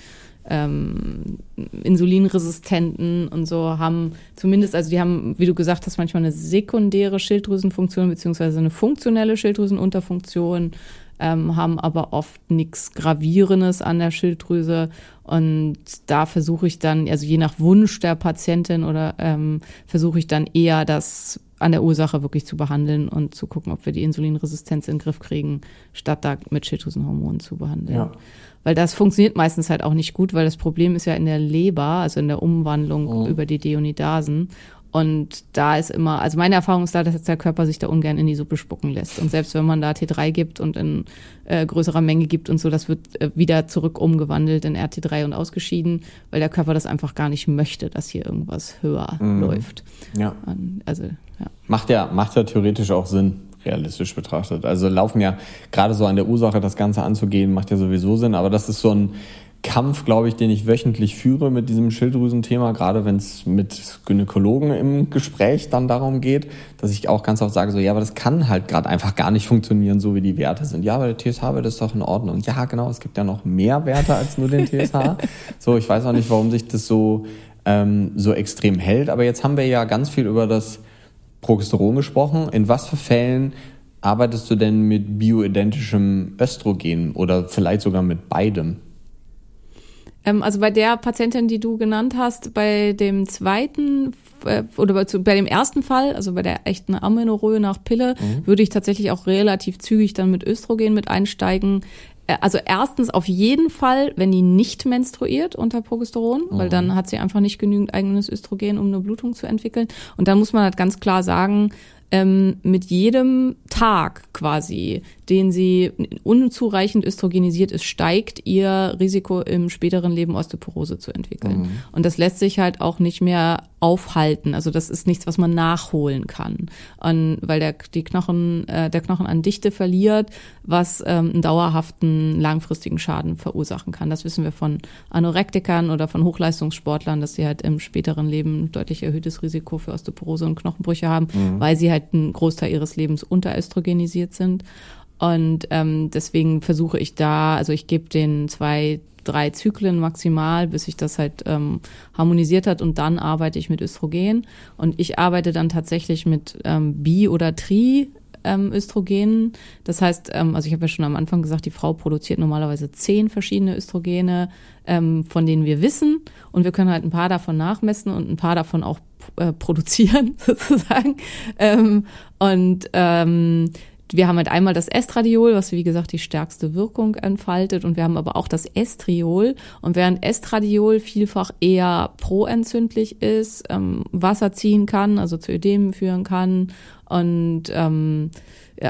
ähm, Insulinresistenten und so haben zumindest, also die haben, wie du gesagt hast, manchmal eine sekundäre Schilddrüsenfunktion beziehungsweise eine funktionelle Schilddrüsenunterfunktion, ähm, haben aber oft nichts Gravierendes an der Schilddrüse. Und da versuche ich dann, also je nach Wunsch der Patientin oder ähm, versuche ich dann eher das an der Ursache wirklich zu behandeln und zu gucken, ob wir die Insulinresistenz in den Griff kriegen, statt da mit Schilddrüsenhormonen zu behandeln. Ja. Weil das funktioniert meistens halt auch nicht gut, weil das Problem ist ja in der Leber, also in der Umwandlung oh. über die Deonidasen. Und da ist immer, also meine Erfahrung ist da, dass der Körper sich da ungern in die Suppe spucken lässt. Und selbst wenn man da T3 gibt und in äh, größerer Menge gibt und so, das wird äh, wieder zurück umgewandelt in RT3 und ausgeschieden, weil der Körper das einfach gar nicht möchte, dass hier irgendwas höher mhm. läuft. Ja. Also, ja. Macht ja, macht ja theoretisch auch Sinn realistisch betrachtet. Also laufen ja gerade so an der Ursache das Ganze anzugehen, macht ja sowieso Sinn, aber das ist so ein Kampf, glaube ich, den ich wöchentlich führe mit diesem Schilddrüsenthema, gerade wenn es mit Gynäkologen im Gespräch dann darum geht, dass ich auch ganz oft sage, so ja, aber das kann halt gerade einfach gar nicht funktionieren, so wie die Werte sind. Ja, aber der TSH-Wert ist doch in Ordnung. Ja, genau, es gibt ja noch mehr Werte als nur den TSH. so, ich weiß auch nicht, warum sich das so, ähm, so extrem hält, aber jetzt haben wir ja ganz viel über das Progesteron gesprochen. In was für Fällen arbeitest du denn mit bioidentischem Östrogen oder vielleicht sogar mit beidem? Ähm, also bei der Patientin, die du genannt hast, bei dem zweiten äh, oder bei, bei, dem ersten Fall, also bei der echten Amenorrhoe nach Pille, mhm. würde ich tatsächlich auch relativ zügig dann mit Östrogen mit einsteigen. Äh, also erstens auf jeden Fall, wenn die nicht menstruiert unter Progesteron, mhm. weil dann hat sie einfach nicht genügend eigenes Östrogen, um eine Blutung zu entwickeln. Und dann muss man halt ganz klar sagen, ähm, mit jedem Tag quasi, den sie unzureichend östrogenisiert ist, steigt ihr Risiko im späteren Leben Osteoporose zu entwickeln. Mhm. Und das lässt sich halt auch nicht mehr aufhalten. Also das ist nichts, was man nachholen kann. Und weil der, die Knochen, äh, der Knochen an Dichte verliert, was ähm, einen dauerhaften, langfristigen Schaden verursachen kann. Das wissen wir von Anorektikern oder von Hochleistungssportlern, dass sie halt im späteren Leben deutlich erhöhtes Risiko für Osteoporose und Knochenbrüche haben, mhm. weil sie halt einen Großteil ihres Lebens unteröstrogenisiert sind. Und ähm, deswegen versuche ich da, also ich gebe den zwei, drei Zyklen maximal, bis sich das halt ähm, harmonisiert hat und dann arbeite ich mit Östrogen. Und ich arbeite dann tatsächlich mit ähm, Bi- oder Tri. Ähm, Östrogenen. Das heißt, ähm, also ich habe ja schon am Anfang gesagt, die Frau produziert normalerweise zehn verschiedene Östrogene, ähm, von denen wir wissen. Und wir können halt ein paar davon nachmessen und ein paar davon auch äh, produzieren, sozusagen. Ähm, und ähm, wir haben halt einmal das Estradiol, was wie gesagt die stärkste Wirkung entfaltet. Und wir haben aber auch das Estriol. Und während Estradiol vielfach eher proentzündlich ist, ähm, Wasser ziehen kann, also zu Ödemen führen kann. Und ähm,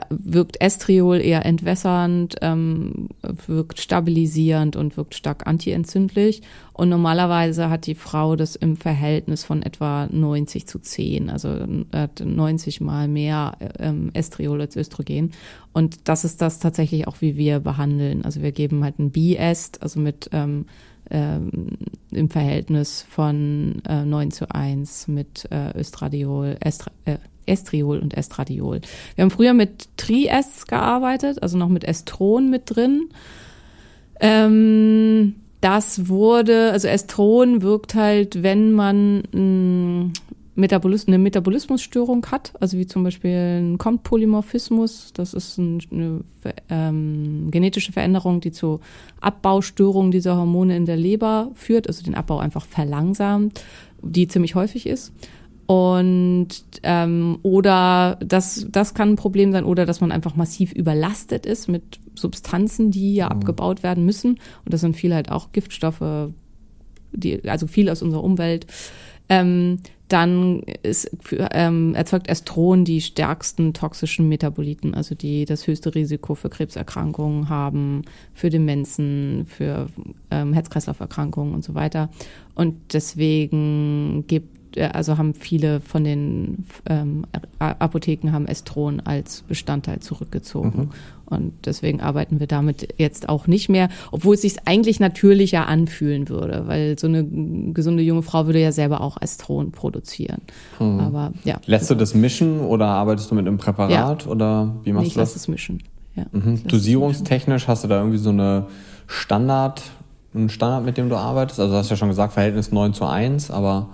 wirkt Estriol eher entwässernd, ähm, wirkt stabilisierend und wirkt stark antientzündlich. Und normalerweise hat die Frau das im Verhältnis von etwa 90 zu 10, also hat 90 mal mehr ähm, Estriol als Östrogen. Und das ist das tatsächlich auch, wie wir behandeln. Also wir geben halt ein Biest, also mit ähm, ähm, im Verhältnis von äh, 9 zu 1 mit äh, Östradiol, Estra, äh, Estriol und Estradiol. Wir haben früher mit Triest gearbeitet, also noch mit Estron mit drin. Ähm, das wurde, also Estron wirkt halt, wenn man mh, Metabolis eine Metabolismusstörung hat, also wie zum Beispiel ein Kompolymorphismus, das ist ein, eine ähm, genetische Veränderung, die zu Abbaustörungen dieser Hormone in der Leber führt, also den Abbau einfach verlangsamt, die ziemlich häufig ist. Und ähm, oder das, das kann ein Problem sein, oder dass man einfach massiv überlastet ist mit Substanzen, die ja mhm. abgebaut werden müssen. Und das sind viel halt auch Giftstoffe, die, also viel aus unserer Umwelt. Ähm, dann ist, ähm, erzeugt Estron die stärksten toxischen Metaboliten, also die das höchste Risiko für Krebserkrankungen haben, für Demenzen, für ähm, Herz-Kreislauf-Erkrankungen und so weiter. Und deswegen gibt also haben viele von den ähm, Apotheken haben Estron als Bestandteil zurückgezogen. Mhm. Und deswegen arbeiten wir damit jetzt auch nicht mehr, obwohl es sich eigentlich natürlicher anfühlen würde, weil so eine gesunde junge Frau würde ja selber auch Estron produzieren. Mhm. Aber ja. Lässt du das mischen oder arbeitest du mit einem Präparat ja. oder wie machst nee, ich du das? Ich lasse es mischen. Ja, mhm. Dosierungstechnisch hast du da irgendwie so eine Standard, einen Standard, mit dem du arbeitest? Also du hast ja schon gesagt, Verhältnis 9 zu 1, aber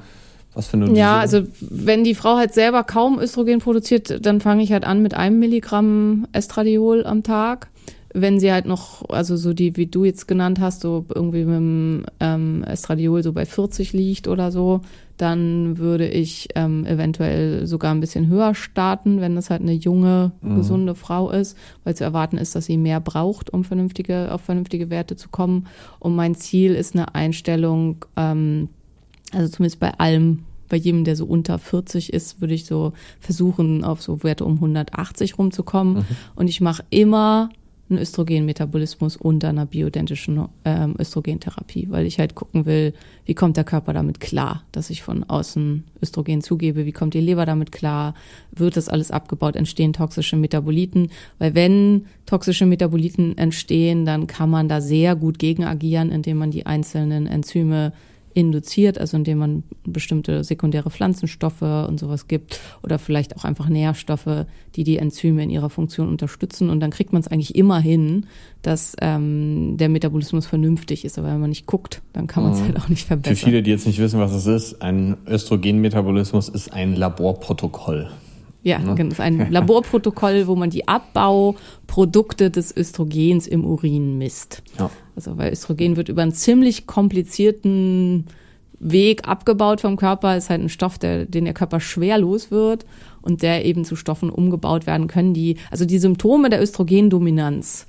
was für eine Ja, also wenn die Frau halt selber kaum Östrogen produziert, dann fange ich halt an mit einem Milligramm Estradiol am Tag. Wenn sie halt noch, also so die, wie du jetzt genannt hast, so irgendwie mit dem ähm, Estradiol so bei 40 liegt oder so, dann würde ich ähm, eventuell sogar ein bisschen höher starten, wenn das halt eine junge, mhm. gesunde Frau ist, weil zu erwarten ist, dass sie mehr braucht, um vernünftige, auf vernünftige Werte zu kommen. Und mein Ziel ist eine Einstellung, ähm, also zumindest bei allem, bei jedem, der so unter 40 ist, würde ich so versuchen, auf so Werte um 180 rumzukommen. Mhm. Und ich mache immer einen Östrogenmetabolismus unter einer bioidentischen ähm, Östrogentherapie, weil ich halt gucken will, wie kommt der Körper damit klar, dass ich von außen Östrogen zugebe, wie kommt die Leber damit klar, wird das alles abgebaut, entstehen toxische Metaboliten, weil wenn toxische Metaboliten entstehen, dann kann man da sehr gut gegen agieren, indem man die einzelnen Enzyme induziert, also indem man bestimmte sekundäre Pflanzenstoffe und sowas gibt oder vielleicht auch einfach Nährstoffe, die die Enzyme in ihrer Funktion unterstützen. Und dann kriegt man es eigentlich immer hin, dass ähm, der Metabolismus vernünftig ist. Aber wenn man nicht guckt, dann kann man es mhm. halt auch nicht verbessern. Für viele, die jetzt nicht wissen, was es ist, ein Östrogenmetabolismus ist ein Laborprotokoll. Ja, ne? genau. Das ist ein Laborprotokoll, wo man die Abbauprodukte des Östrogens im Urin misst. Ja. Also, weil Östrogen wird über einen ziemlich komplizierten Weg abgebaut vom Körper, ist halt ein Stoff, der, den der Körper schwer los wird und der eben zu Stoffen umgebaut werden können, die, also die Symptome der Östrogendominanz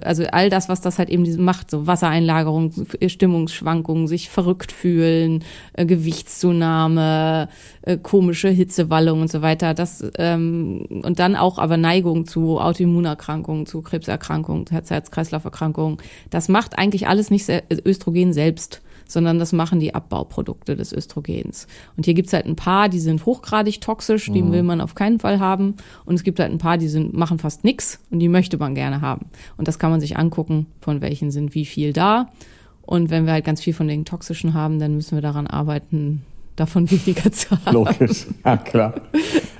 also all das, was das halt eben macht, so Wassereinlagerung, Stimmungsschwankungen, sich verrückt fühlen, äh, Gewichtszunahme, äh, komische Hitzewallung und so weiter. Das ähm, und dann auch aber Neigung zu Autoimmunerkrankungen, zu Krebserkrankungen, Herz-Kreislauf-Erkrankungen. Das macht eigentlich alles nicht Östrogen selbst sondern das machen die Abbauprodukte des Östrogens. Und hier gibt's halt ein paar, die sind hochgradig toxisch, die mhm. will man auf keinen Fall haben. Und es gibt halt ein paar, die sind, machen fast nix und die möchte man gerne haben. Und das kann man sich angucken, von welchen sind wie viel da. Und wenn wir halt ganz viel von den toxischen haben, dann müssen wir daran arbeiten, davon weniger zu haben. Logisch, ja klar.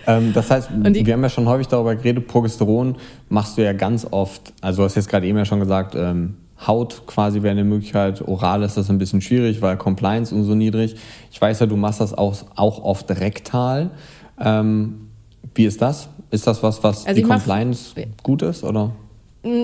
ähm, das heißt, wir haben ja schon häufig darüber geredet, Progesteron machst du ja ganz oft, also du hast jetzt gerade eben ja schon gesagt, ähm, Haut quasi wäre eine Möglichkeit. Oral ist das ein bisschen schwierig, weil Compliance und so niedrig. Ich weiß ja, du machst das auch, auch oft rektal. Ähm, wie ist das? Ist das was, was also die Compliance gut ist, oder?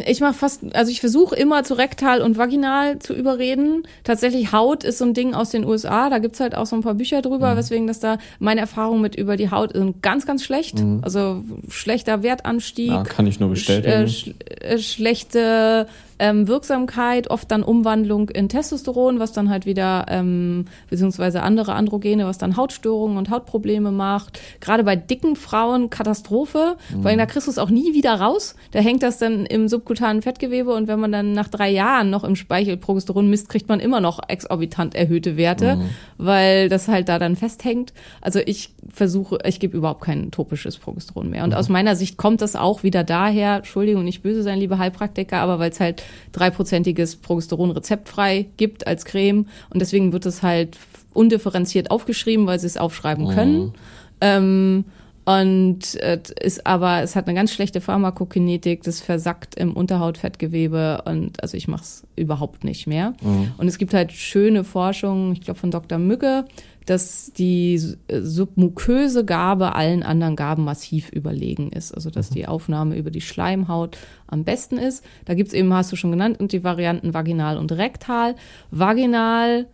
Ich mache fast, also ich versuche immer zu rektal und vaginal zu überreden. Tatsächlich Haut ist so ein Ding aus den USA, da gibt's halt auch so ein paar Bücher drüber, mhm. weswegen das da meine Erfahrungen mit über die Haut sind ganz, ganz schlecht. Mhm. Also schlechter Wertanstieg. Ja, kann ich nur bestätigen. Sch äh, sch schlechte ähm, Wirksamkeit, oft dann Umwandlung in Testosteron, was dann halt wieder, ähm, beziehungsweise andere Androgene, was dann Hautstörungen und Hautprobleme macht. Gerade bei dicken Frauen Katastrophe, mhm. weil da kriegst du es auch nie wieder raus. Da hängt das dann im subkutanen Fettgewebe und wenn man dann nach drei Jahren noch im Speichel Progesteron misst, kriegt man immer noch exorbitant erhöhte Werte, mhm. weil das halt da dann festhängt. Also ich versuche, ich gebe überhaupt kein topisches Progesteron mehr. Und mhm. aus meiner Sicht kommt das auch wieder daher, Entschuldigung, nicht böse sein, liebe Heilpraktiker, aber weil es halt dreiprozentiges Progesteron rezeptfrei gibt als Creme. Und deswegen wird es halt undifferenziert aufgeschrieben, weil sie es aufschreiben können. Mhm. Ähm, und äh, ist aber, es hat eine ganz schlechte Pharmakokinetik, das versackt im Unterhautfettgewebe und also ich mache es überhaupt nicht mehr. Mhm. Und es gibt halt schöne Forschung, ich glaube von Dr. Mücke, dass die submuköse Gabe allen anderen Gaben massiv überlegen ist. Also dass mhm. die Aufnahme über die Schleimhaut am besten ist. Da gibt's eben, hast du schon genannt, und die Varianten vaginal und rektal. Vaginal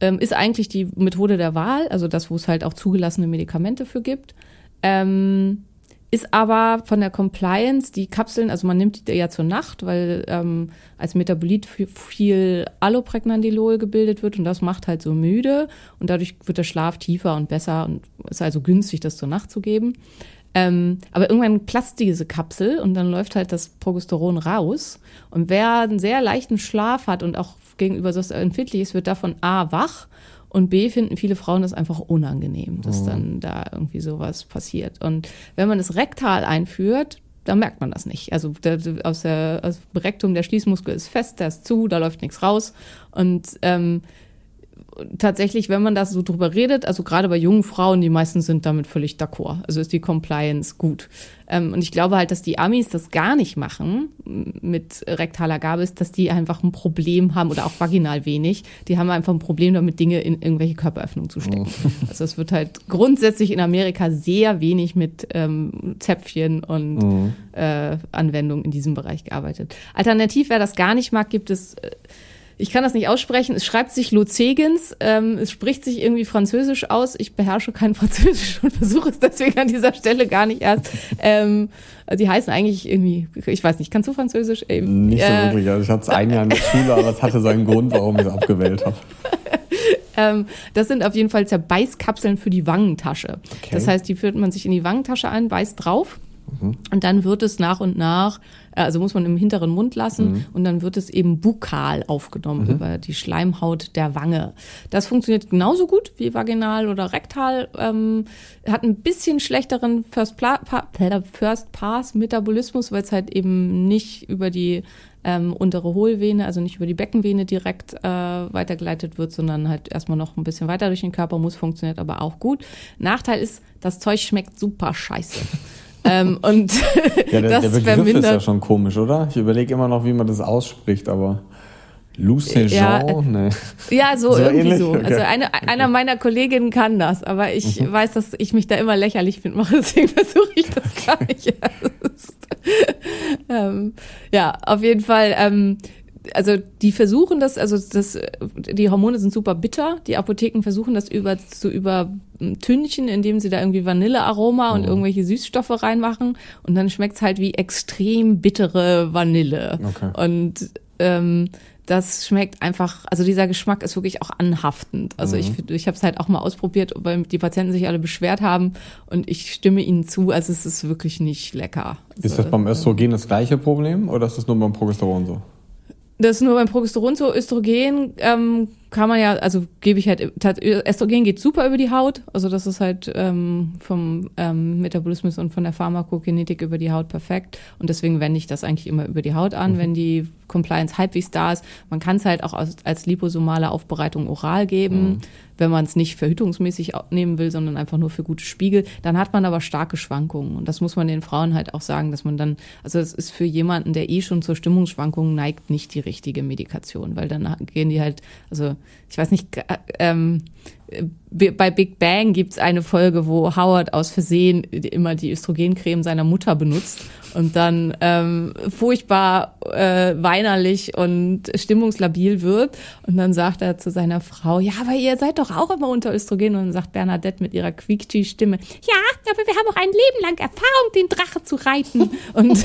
ähm, ist eigentlich die Methode der Wahl, also das, wo es halt auch zugelassene Medikamente für gibt. Ähm, ist aber von der Compliance, die Kapseln, also man nimmt die ja zur Nacht, weil ähm, als Metabolit viel Allopregnandilol gebildet wird und das macht halt so müde und dadurch wird der Schlaf tiefer und besser und ist also günstig, das zur Nacht zu geben. Ähm, aber irgendwann platzt diese Kapsel und dann läuft halt das Progesteron raus. Und wer einen sehr leichten Schlaf hat und auch gegenüber so empfindlich ist, wird davon A wach und B finden viele Frauen das einfach unangenehm, dass oh. dann da irgendwie sowas passiert. Und wenn man es rektal einführt, dann merkt man das nicht. Also der, aus der aus Rektum, der Schließmuskel ist fest, der ist zu, da läuft nichts raus. Und ähm, tatsächlich, wenn man da so drüber redet, also gerade bei jungen Frauen, die meisten sind damit völlig d'accord. Also ist die Compliance gut. Ähm, und ich glaube halt, dass die Amis das gar nicht machen mit rektaler Gabe, ist, dass die einfach ein Problem haben oder auch vaginal wenig. Die haben einfach ein Problem damit, Dinge in irgendwelche Körperöffnungen zu stecken. Oh. Also es wird halt grundsätzlich in Amerika sehr wenig mit ähm, Zäpfchen und oh. äh, Anwendungen in diesem Bereich gearbeitet. Alternativ, wer das gar nicht mag, gibt es äh, ich kann das nicht aussprechen. Es schreibt sich Luzegens. Ähm, es spricht sich irgendwie französisch aus. Ich beherrsche kein Französisch und versuche es deswegen an dieser Stelle gar nicht erst. Ähm, die heißen eigentlich irgendwie, ich weiß nicht, kannst du Französisch? Ähm, nicht so äh, wirklich. Also ich hatte es ein Jahr in der Schule, aber es hatte seinen Grund, warum ich es abgewählt habe. Ähm, das sind auf jeden Fall Zerbeißkapseln für die Wangentasche. Okay. Das heißt, die führt man sich in die Wangentasche ein, beißt drauf Mhm. Und dann wird es nach und nach, also muss man im hinteren Mund lassen mhm. und dann wird es eben bukal aufgenommen mhm. über die Schleimhaut der Wange. Das funktioniert genauso gut wie vaginal oder rektal, ähm, hat ein bisschen schlechteren First, Pla pa First Pass Metabolismus, weil es halt eben nicht über die ähm, untere Hohlvene, also nicht über die Beckenvene direkt äh, weitergeleitet wird, sondern halt erstmal noch ein bisschen weiter durch den Körper muss, funktioniert aber auch gut. Nachteil ist, das Zeug schmeckt super scheiße. Ähm, und ja, der, das der Begriff vermindert. ist ja schon komisch, oder? Ich überlege immer noch, wie man das ausspricht, aber Lucejon? Ja, nee. ja so, so irgendwie ähnlich? so. Okay. Also eine, einer meiner Kolleginnen kann das, aber ich mhm. weiß, dass ich mich da immer lächerlich mache, deswegen versuche ich das okay. gar nicht erst. ähm, ja, auf jeden Fall. Ähm, also die versuchen das, also das, die Hormone sind super bitter. Die Apotheken versuchen das über zu übertünchen, indem sie da irgendwie Vanillearoma und oh. irgendwelche Süßstoffe reinmachen und dann schmeckt's halt wie extrem bittere Vanille. Okay. Und ähm, das schmeckt einfach, also dieser Geschmack ist wirklich auch anhaftend. Also mhm. ich, ich habe es halt auch mal ausprobiert, weil die Patienten sich alle beschwert haben und ich stimme ihnen zu, also es ist wirklich nicht lecker. Ist das beim Östrogen das gleiche Problem oder ist das nur beim Progesteron so? Das ist nur beim Progesteron so. Östrogen ähm, kann man ja, also gebe ich halt, Östrogen geht super über die Haut. Also das ist halt ähm, vom ähm, Metabolismus und von der Pharmakokinetik über die Haut perfekt. Und deswegen wende ich das eigentlich immer über die Haut an, mhm. wenn die Compliance halbwegs da ist. Man kann es halt auch als, als liposomale Aufbereitung oral geben. Mhm wenn man es nicht verhütungsmäßig nehmen will, sondern einfach nur für gute Spiegel, dann hat man aber starke Schwankungen. Und das muss man den Frauen halt auch sagen, dass man dann, also es ist für jemanden, der eh schon zur Stimmungsschwankung neigt, nicht die richtige Medikation, weil dann gehen die halt, also ich weiß nicht, ähm, bei Big Bang gibt's eine Folge, wo Howard aus Versehen immer die Östrogencreme seiner Mutter benutzt und dann ähm, furchtbar äh, weinerlich und stimmungslabil wird. Und dann sagt er zu seiner Frau, ja, aber ihr seid doch auch immer unter Östrogen. Und dann sagt Bernadette mit ihrer Quietschi-Stimme, ja, aber wir haben auch ein Leben lang Erfahrung, den Drache zu reiten. und,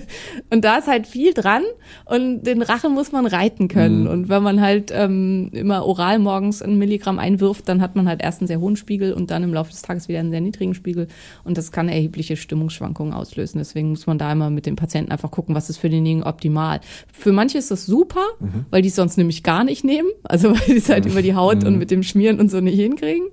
und da ist halt viel dran und den Drachen muss man reiten können. Mhm. Und wenn man halt ähm, immer oral morgens ein Milligramm einwirft, dann hat man halt erst einen sehr hohen Spiegel und dann im Laufe des Tages wieder einen sehr niedrigen Spiegel. Und das kann erhebliche Stimmungsschwankungen auslösen. Deswegen muss man da immer mit dem Patienten einfach gucken, was ist für denjenigen optimal. Für manche ist das super, mhm. weil die es sonst nämlich gar nicht nehmen. Also weil die es halt mhm. über die Haut mhm. und mit dem Schmieren und so nicht hinkriegen.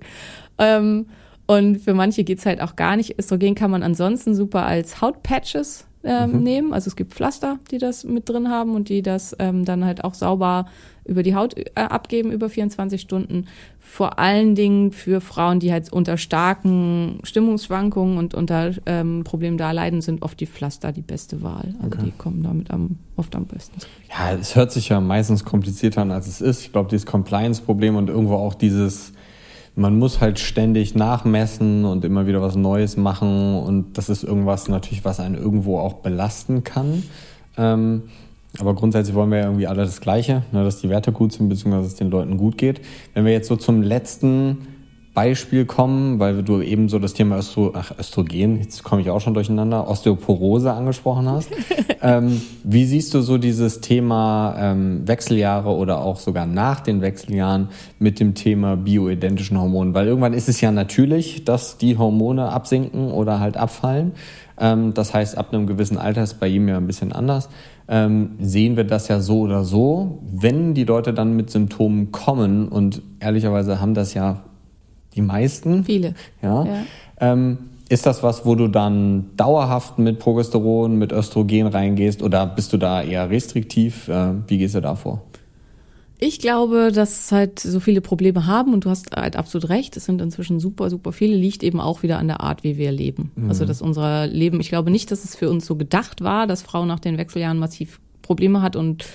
Ähm, und für manche geht's halt auch gar nicht. Östrogen kann man ansonsten super als Hautpatches ähm, mhm. nehmen. Also es gibt Pflaster, die das mit drin haben und die das ähm, dann halt auch sauber über die Haut äh, abgeben über 24 Stunden. Vor allen Dingen für Frauen, die halt unter starken Stimmungsschwankungen und unter ähm, Problemen da leiden, sind oft die Pflaster die beste Wahl. Also okay. die kommen damit am, oft am besten. Ja, es hört sich ja meistens komplizierter an, als es ist. Ich glaube, dieses Compliance-Problem und irgendwo auch dieses man muss halt ständig nachmessen und immer wieder was Neues machen und das ist irgendwas natürlich, was einen irgendwo auch belasten kann. Ähm, aber grundsätzlich wollen wir ja irgendwie alle das Gleiche, ne, dass die Werte gut sind, beziehungsweise dass es den Leuten gut geht. Wenn wir jetzt so zum letzten Beispiel kommen, weil du eben so das Thema Östro Ach, Östrogen, jetzt komme ich auch schon durcheinander, Osteoporose angesprochen hast. ähm, wie siehst du so dieses Thema ähm, Wechseljahre oder auch sogar nach den Wechseljahren mit dem Thema bioidentischen Hormonen? Weil irgendwann ist es ja natürlich, dass die Hormone absinken oder halt abfallen. Ähm, das heißt, ab einem gewissen Alter ist bei ihm ja ein bisschen anders. Ähm, sehen wir das ja so oder so. Wenn die Leute dann mit Symptomen kommen und ehrlicherweise haben das ja die meisten. Viele. Ja. ja. Ähm, ist das was, wo du dann dauerhaft mit Progesteron, mit Östrogen reingehst oder bist du da eher restriktiv? Äh, wie gehst du da vor? Ich glaube, dass halt so viele Probleme haben und du hast halt absolut recht. Es sind inzwischen super, super viele. Liegt eben auch wieder an der Art, wie wir leben. Mhm. Also, dass unser Leben, ich glaube nicht, dass es für uns so gedacht war, dass Frauen nach den Wechseljahren massiv Probleme hat und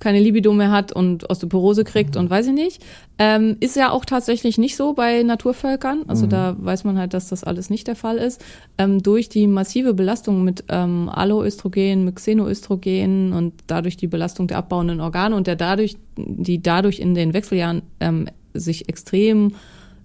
keine Libido mehr hat und Osteoporose kriegt mhm. und weiß ich nicht. Ähm, ist ja auch tatsächlich nicht so bei Naturvölkern. Also mhm. da weiß man halt, dass das alles nicht der Fall ist. Ähm, durch die massive Belastung mit ähm, Alloöstrogen, mit Xenoöstrogen und dadurch die Belastung der abbauenden Organe und der dadurch, die dadurch in den Wechseljahren ähm, sich extrem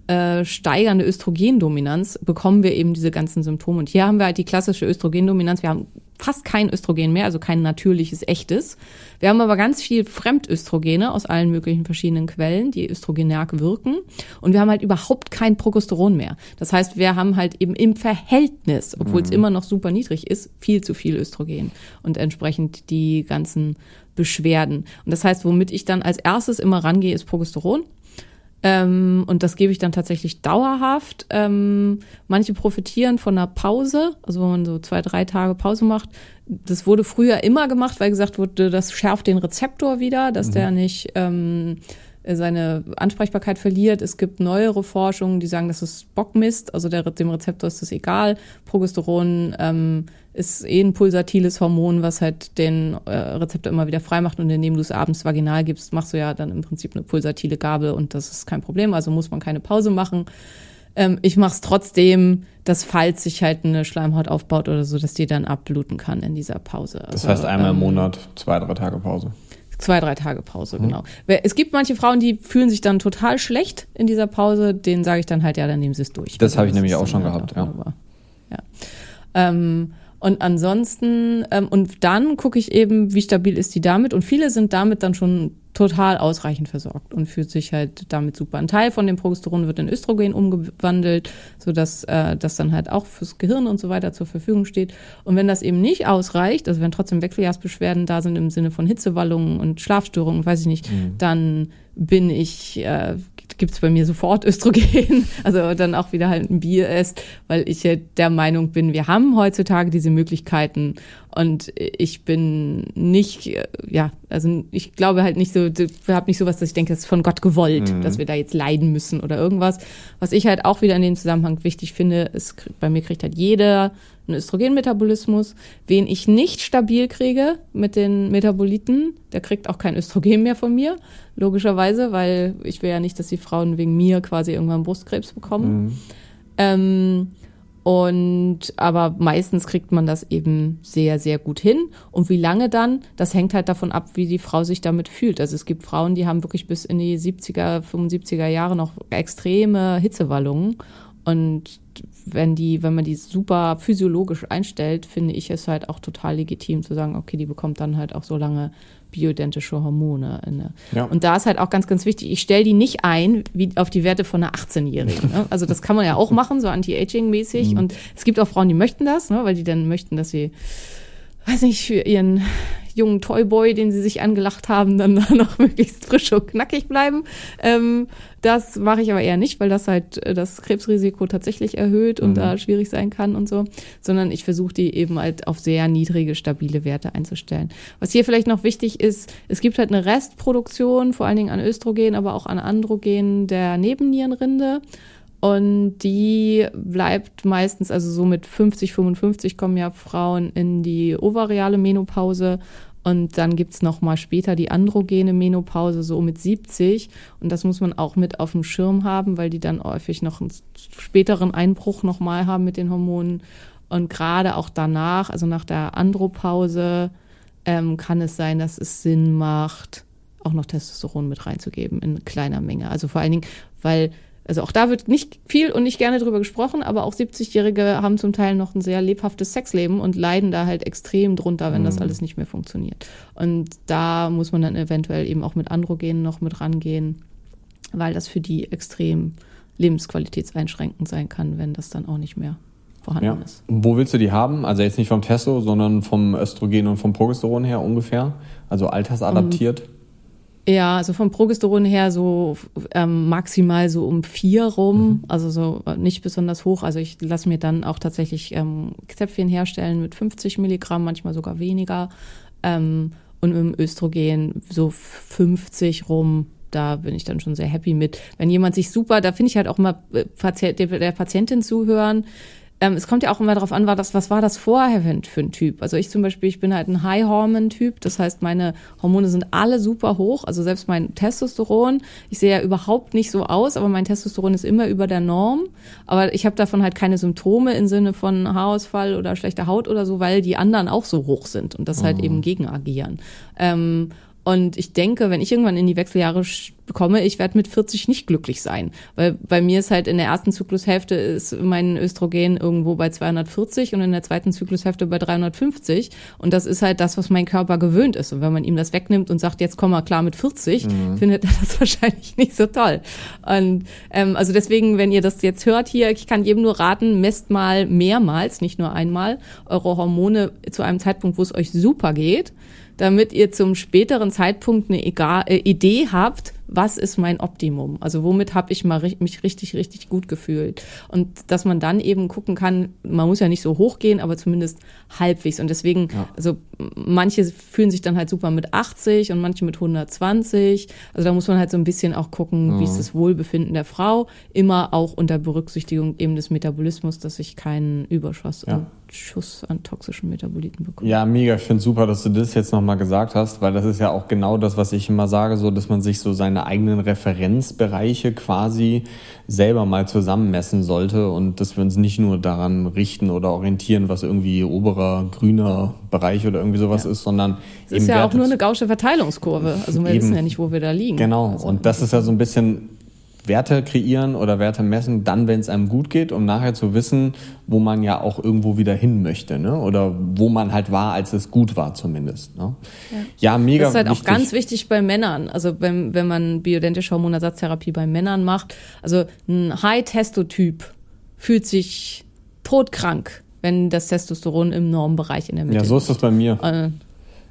äh, steigernde Östrogendominanz bekommen wir eben diese ganzen Symptome. Und hier haben wir halt die klassische Östrogendominanz. Wir haben fast kein Östrogen mehr, also kein natürliches, echtes. Wir haben aber ganz viel Fremdöstrogene aus allen möglichen verschiedenen Quellen, die östrogenerg wirken. Und wir haben halt überhaupt kein Progesteron mehr. Das heißt, wir haben halt eben im Verhältnis, obwohl mhm. es immer noch super niedrig ist, viel zu viel Östrogen und entsprechend die ganzen Beschwerden. Und das heißt, womit ich dann als erstes immer rangehe, ist Progesteron. Ähm, und das gebe ich dann tatsächlich dauerhaft. Ähm, manche profitieren von einer Pause, also wenn man so zwei, drei Tage Pause macht. Das wurde früher immer gemacht, weil gesagt wurde, das schärft den Rezeptor wieder, dass mhm. der nicht ähm, seine Ansprechbarkeit verliert. Es gibt neuere Forschungen, die sagen, das ist Bockmist, also der, dem Rezeptor ist das egal. Progesteron ähm, ist eh ein pulsatiles Hormon, was halt den äh, Rezeptor immer wieder freimacht und indem du es abends vaginal gibst, machst du ja dann im Prinzip eine pulsatile Gabel und das ist kein Problem, also muss man keine Pause machen. Ähm, ich mache es trotzdem, dass falls sich halt eine Schleimhaut aufbaut oder so, dass die dann abbluten kann in dieser Pause. Also, das heißt einmal ähm, im Monat zwei, drei Tage Pause. Zwei, drei Tage Pause, mhm. genau. Es gibt manche Frauen, die fühlen sich dann total schlecht in dieser Pause. Denen sage ich dann halt, ja, dann nehmen sie es durch. Das habe ich nämlich auch schon gehabt, ja. ja. Ähm, und ansonsten, ähm, und dann gucke ich eben, wie stabil ist die damit. Und viele sind damit dann schon total ausreichend versorgt und fühlt sich halt damit super. Ein Teil von dem Progesteron wird in Östrogen umgewandelt, sodass äh, das dann halt auch fürs Gehirn und so weiter zur Verfügung steht. Und wenn das eben nicht ausreicht, also wenn trotzdem Wechseljahrsbeschwerden da sind im Sinne von Hitzewallungen und Schlafstörungen, weiß ich nicht, mhm. dann bin ich, äh, gibt es bei mir sofort Östrogen, also dann auch wieder halt ein Bier ist, weil ich der Meinung bin, wir haben heutzutage diese Möglichkeiten und ich bin nicht, ja, also ich glaube halt nicht so, habe nicht sowas, dass ich denke, das ist von Gott gewollt, mhm. dass wir da jetzt leiden müssen oder irgendwas. Was ich halt auch wieder in dem Zusammenhang wichtig finde, ist, bei mir kriegt halt jeder einen Östrogenmetabolismus. Wen ich nicht stabil kriege mit den Metaboliten, der kriegt auch kein Östrogen mehr von mir, logischerweise, weil ich will ja nicht, dass die Frauen wegen mir quasi irgendwann Brustkrebs bekommen. Mhm. Ähm, und aber meistens kriegt man das eben sehr, sehr gut hin. Und wie lange dann, das hängt halt davon ab, wie die Frau sich damit fühlt. Also es gibt Frauen, die haben wirklich bis in die 70er, 75er Jahre noch extreme Hitzewallungen. Und wenn die, wenn man die super physiologisch einstellt, finde ich es halt auch total legitim zu sagen, okay, die bekommt dann halt auch so lange bioidentische Hormone. Ja. Und da ist halt auch ganz, ganz wichtig, ich stelle die nicht ein wie auf die Werte von einer 18-Jährigen. Ne? Also das kann man ja auch machen, so anti-aging-mäßig. Mhm. Und es gibt auch Frauen, die möchten das, ne? weil die dann möchten, dass sie, weiß nicht, für ihren jungen Toyboy, den sie sich angelacht haben, dann noch möglichst frisch und knackig bleiben. Ähm, das mache ich aber eher nicht, weil das halt äh, das Krebsrisiko tatsächlich erhöht und mhm. da schwierig sein kann und so, sondern ich versuche die eben halt auf sehr niedrige, stabile Werte einzustellen. Was hier vielleicht noch wichtig ist, es gibt halt eine Restproduktion, vor allen Dingen an Östrogen, aber auch an Androgen der Nebennierenrinde. Und die bleibt meistens, also so mit 50, 55 kommen ja Frauen in die ovariale Menopause. Und dann gibt's noch mal später die androgene Menopause, so mit 70. Und das muss man auch mit auf dem Schirm haben, weil die dann häufig noch einen späteren Einbruch noch mal haben mit den Hormonen. Und gerade auch danach, also nach der Andropause, ähm, kann es sein, dass es Sinn macht, auch noch Testosteron mit reinzugeben in kleiner Menge. Also vor allen Dingen, weil also auch da wird nicht viel und nicht gerne drüber gesprochen, aber auch 70-Jährige haben zum Teil noch ein sehr lebhaftes Sexleben und leiden da halt extrem drunter, wenn mhm. das alles nicht mehr funktioniert. Und da muss man dann eventuell eben auch mit Androgenen noch mit rangehen, weil das für die extrem lebensqualitätseinschränkend sein kann, wenn das dann auch nicht mehr vorhanden ja. ist. Wo willst du die haben? Also jetzt nicht vom Testo, sondern vom Östrogen und vom Progesteron her ungefähr? Also altersadaptiert? Um, ja, also vom Progesteron her so ähm, maximal so um vier rum, mhm. also so äh, nicht besonders hoch. Also ich lasse mir dann auch tatsächlich ähm, Zäpfchen herstellen mit 50 Milligramm, manchmal sogar weniger. Ähm, und im Östrogen so 50 rum, da bin ich dann schon sehr happy mit. Wenn jemand sich super, da finde ich halt auch mal äh, Patient, der, der Patientin zuhören, ähm, es kommt ja auch immer darauf an, war das, was war das vorher für ein Typ? Also ich zum Beispiel, ich bin halt ein High-Hormon-Typ, das heißt, meine Hormone sind alle super hoch, also selbst mein Testosteron, ich sehe ja überhaupt nicht so aus, aber mein Testosteron ist immer über der Norm, aber ich habe davon halt keine Symptome im Sinne von Haarausfall oder schlechter Haut oder so, weil die anderen auch so hoch sind und das halt mhm. eben gegen agieren. Ähm, und ich denke, wenn ich irgendwann in die Wechseljahre komme, ich werde mit 40 nicht glücklich sein. Weil bei mir ist halt in der ersten Zyklushälfte ist mein Östrogen irgendwo bei 240 und in der zweiten Zyklushälfte bei 350. Und das ist halt das, was mein Körper gewöhnt ist. Und wenn man ihm das wegnimmt und sagt, jetzt komm mal klar mit 40, mhm. findet er das wahrscheinlich nicht so toll. Und ähm, also deswegen, wenn ihr das jetzt hört hier, ich kann jedem nur raten, messt mal mehrmals, nicht nur einmal, eure Hormone zu einem Zeitpunkt, wo es euch super geht damit ihr zum späteren Zeitpunkt eine äh, Idee habt, was ist mein Optimum? Also womit habe ich mal mich richtig, richtig gut gefühlt? Und dass man dann eben gucken kann, man muss ja nicht so hoch gehen, aber zumindest halbwegs. Und deswegen, ja. also manche fühlen sich dann halt super mit 80 und manche mit 120. Also da muss man halt so ein bisschen auch gucken, ja. wie ist das Wohlbefinden der Frau, immer auch unter Berücksichtigung eben des Metabolismus, dass ich keinen Überschuss ja. und Schuss an toxischen Metaboliten bekomme. Ja, mega. Ich finde super, dass du das jetzt nochmal gesagt hast, weil das ist ja auch genau das, was ich immer sage, so, dass man sich so seine seine eigenen Referenzbereiche quasi selber mal zusammenmessen sollte und dass wir uns nicht nur daran richten oder orientieren, was irgendwie oberer grüner Bereich oder irgendwie sowas ja. ist, sondern es ist ja auch nur eine gausche Verteilungskurve. Also wir eben, wissen ja nicht, wo wir da liegen. Genau. Also, und das ist ja so ein bisschen Werte kreieren oder Werte messen, dann, wenn es einem gut geht, um nachher zu wissen, wo man ja auch irgendwo wieder hin möchte, ne? Oder wo man halt war, als es gut war zumindest. Ne? Ja. ja, mega. Das ist halt wichtig. auch ganz wichtig bei Männern. Also wenn, wenn man bioidentische Hormonersatztherapie bei Männern macht, also ein High-Testotyp fühlt sich todkrank, wenn das Testosteron im Normbereich in der Mitte ist. Ja, so ist das bei mir. Äh,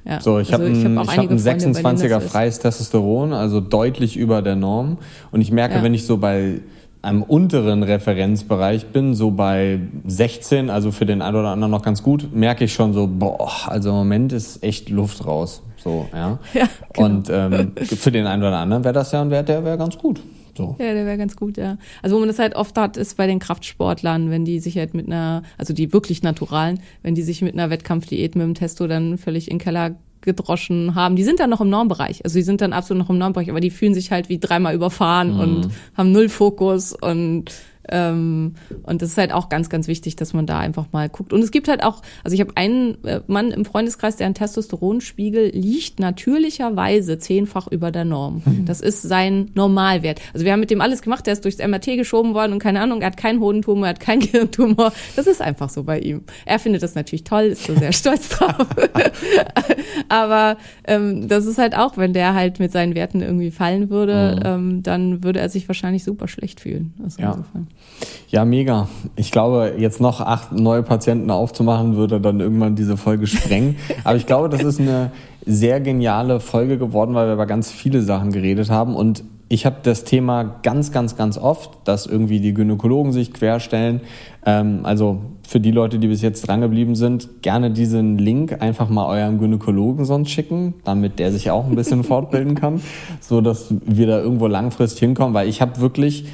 ja. So, ich also habe ein, hab ein 26er freies Testosteron, also deutlich über der Norm. Und ich merke, ja. wenn ich so bei einem unteren Referenzbereich bin, so bei 16, also für den einen oder anderen noch ganz gut, merke ich schon so, boah, also im Moment ist echt Luft raus. So, ja. ja genau. Und ähm, für den einen oder anderen wäre das ja ein Wert, der wäre ganz gut. So. Ja, der wäre ganz gut, ja. Also wo man das halt oft hat, ist bei den Kraftsportlern, wenn die sich halt mit einer, also die wirklich naturalen, wenn die sich mit einer Wettkampfdiät mit dem Testo dann völlig in den Keller gedroschen haben. Die sind dann noch im Normbereich. Also die sind dann absolut noch im Normbereich, aber die fühlen sich halt wie dreimal überfahren mhm. und haben null Fokus und ähm, und das ist halt auch ganz, ganz wichtig, dass man da einfach mal guckt. Und es gibt halt auch, also ich habe einen äh, Mann im Freundeskreis, der ein Testosteronspiegel liegt natürlicherweise zehnfach über der Norm. Mhm. Das ist sein Normalwert. Also wir haben mit dem alles gemacht, der ist durchs MRT geschoben worden und keine Ahnung, er hat keinen Hodentumor, er hat keinen Gehirntumor. Das ist einfach so bei ihm. Er findet das natürlich toll, ist so sehr stolz drauf. Aber ähm, das ist halt auch, wenn der halt mit seinen Werten irgendwie fallen würde, mhm. ähm, dann würde er sich wahrscheinlich super schlecht fühlen. Also ja. Ja, mega. Ich glaube, jetzt noch acht neue Patienten aufzumachen, würde dann irgendwann diese Folge sprengen. Aber ich glaube, das ist eine sehr geniale Folge geworden, weil wir über ganz viele Sachen geredet haben und ich habe das Thema ganz, ganz, ganz oft, dass irgendwie die Gynäkologen sich querstellen. Ähm, also für die Leute, die bis jetzt drangeblieben sind, gerne diesen Link einfach mal eurem Gynäkologen sonst schicken, damit der sich auch ein bisschen fortbilden kann, so dass wir da irgendwo langfristig hinkommen, weil ich habe wirklich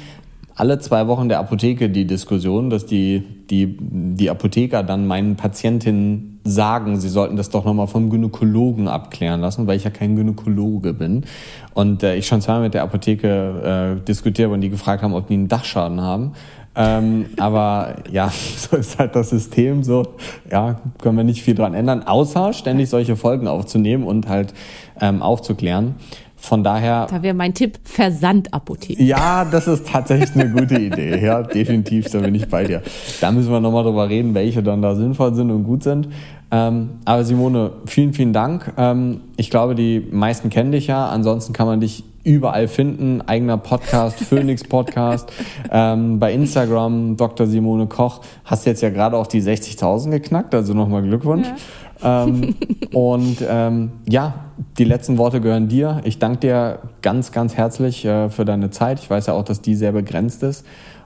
alle zwei Wochen der Apotheke die Diskussion, dass die, die, die Apotheker dann meinen Patientinnen sagen, sie sollten das doch nochmal vom Gynäkologen abklären lassen, weil ich ja kein Gynäkologe bin. Und äh, ich schon zweimal mit der Apotheke äh, diskutiert und die gefragt haben, ob die einen Dachschaden haben. Ähm, aber ja, so ist halt das System so. Ja, können wir nicht viel dran ändern, außer ständig solche Folgen aufzunehmen und halt ähm, aufzuklären. Von daher. Da wäre mein Tipp Versandapotheke. Ja, das ist tatsächlich eine gute Idee. Ja, definitiv, da bin ich bei dir. Da müssen wir nochmal drüber reden, welche dann da sinnvoll sind und gut sind. Ähm, aber Simone, vielen, vielen Dank. Ähm, ich glaube, die meisten kennen dich ja. Ansonsten kann man dich überall finden. Eigener Podcast, Phoenix Podcast, ähm, bei Instagram, Dr. Simone Koch. Hast jetzt ja gerade auch die 60.000 geknackt, also nochmal Glückwunsch. Ja. Ähm, und ähm, ja, die letzten Worte gehören dir. Ich danke dir ganz, ganz herzlich äh, für deine Zeit. Ich weiß ja auch, dass die sehr begrenzt ist.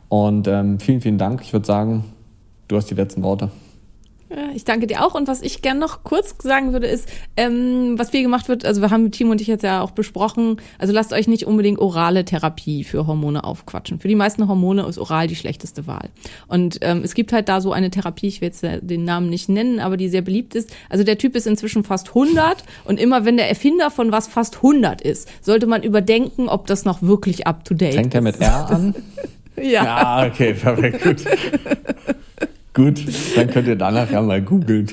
Und ähm, vielen, vielen Dank. Ich würde sagen, du hast die letzten Worte. Ich danke dir auch. Und was ich gerne noch kurz sagen würde, ist, ähm, was viel gemacht wird, also wir haben mit Timo und ich jetzt ja auch besprochen, also lasst euch nicht unbedingt orale Therapie für Hormone aufquatschen. Für die meisten Hormone ist oral die schlechteste Wahl. Und ähm, es gibt halt da so eine Therapie, ich will jetzt den Namen nicht nennen, aber die sehr beliebt ist. Also der Typ ist inzwischen fast 100 und immer wenn der Erfinder von was fast 100 ist, sollte man überdenken, ob das noch wirklich up-to-date ist. Fängt er mit R an? ja. Ja, okay, perfekt, gut. Gut, dann könnt ihr danach ja mal googeln.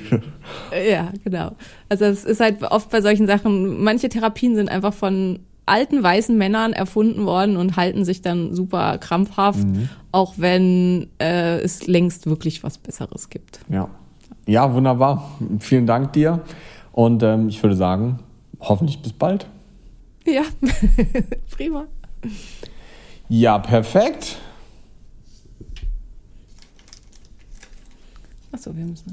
Ja, genau. Also es ist halt oft bei solchen Sachen, manche Therapien sind einfach von alten weißen Männern erfunden worden und halten sich dann super krampfhaft, mhm. auch wenn äh, es längst wirklich was Besseres gibt. Ja. Ja, wunderbar. Vielen Dank dir. Und ähm, ich würde sagen, hoffentlich bis bald. Ja, prima. Ja, perfekt. Achso, wir müssen.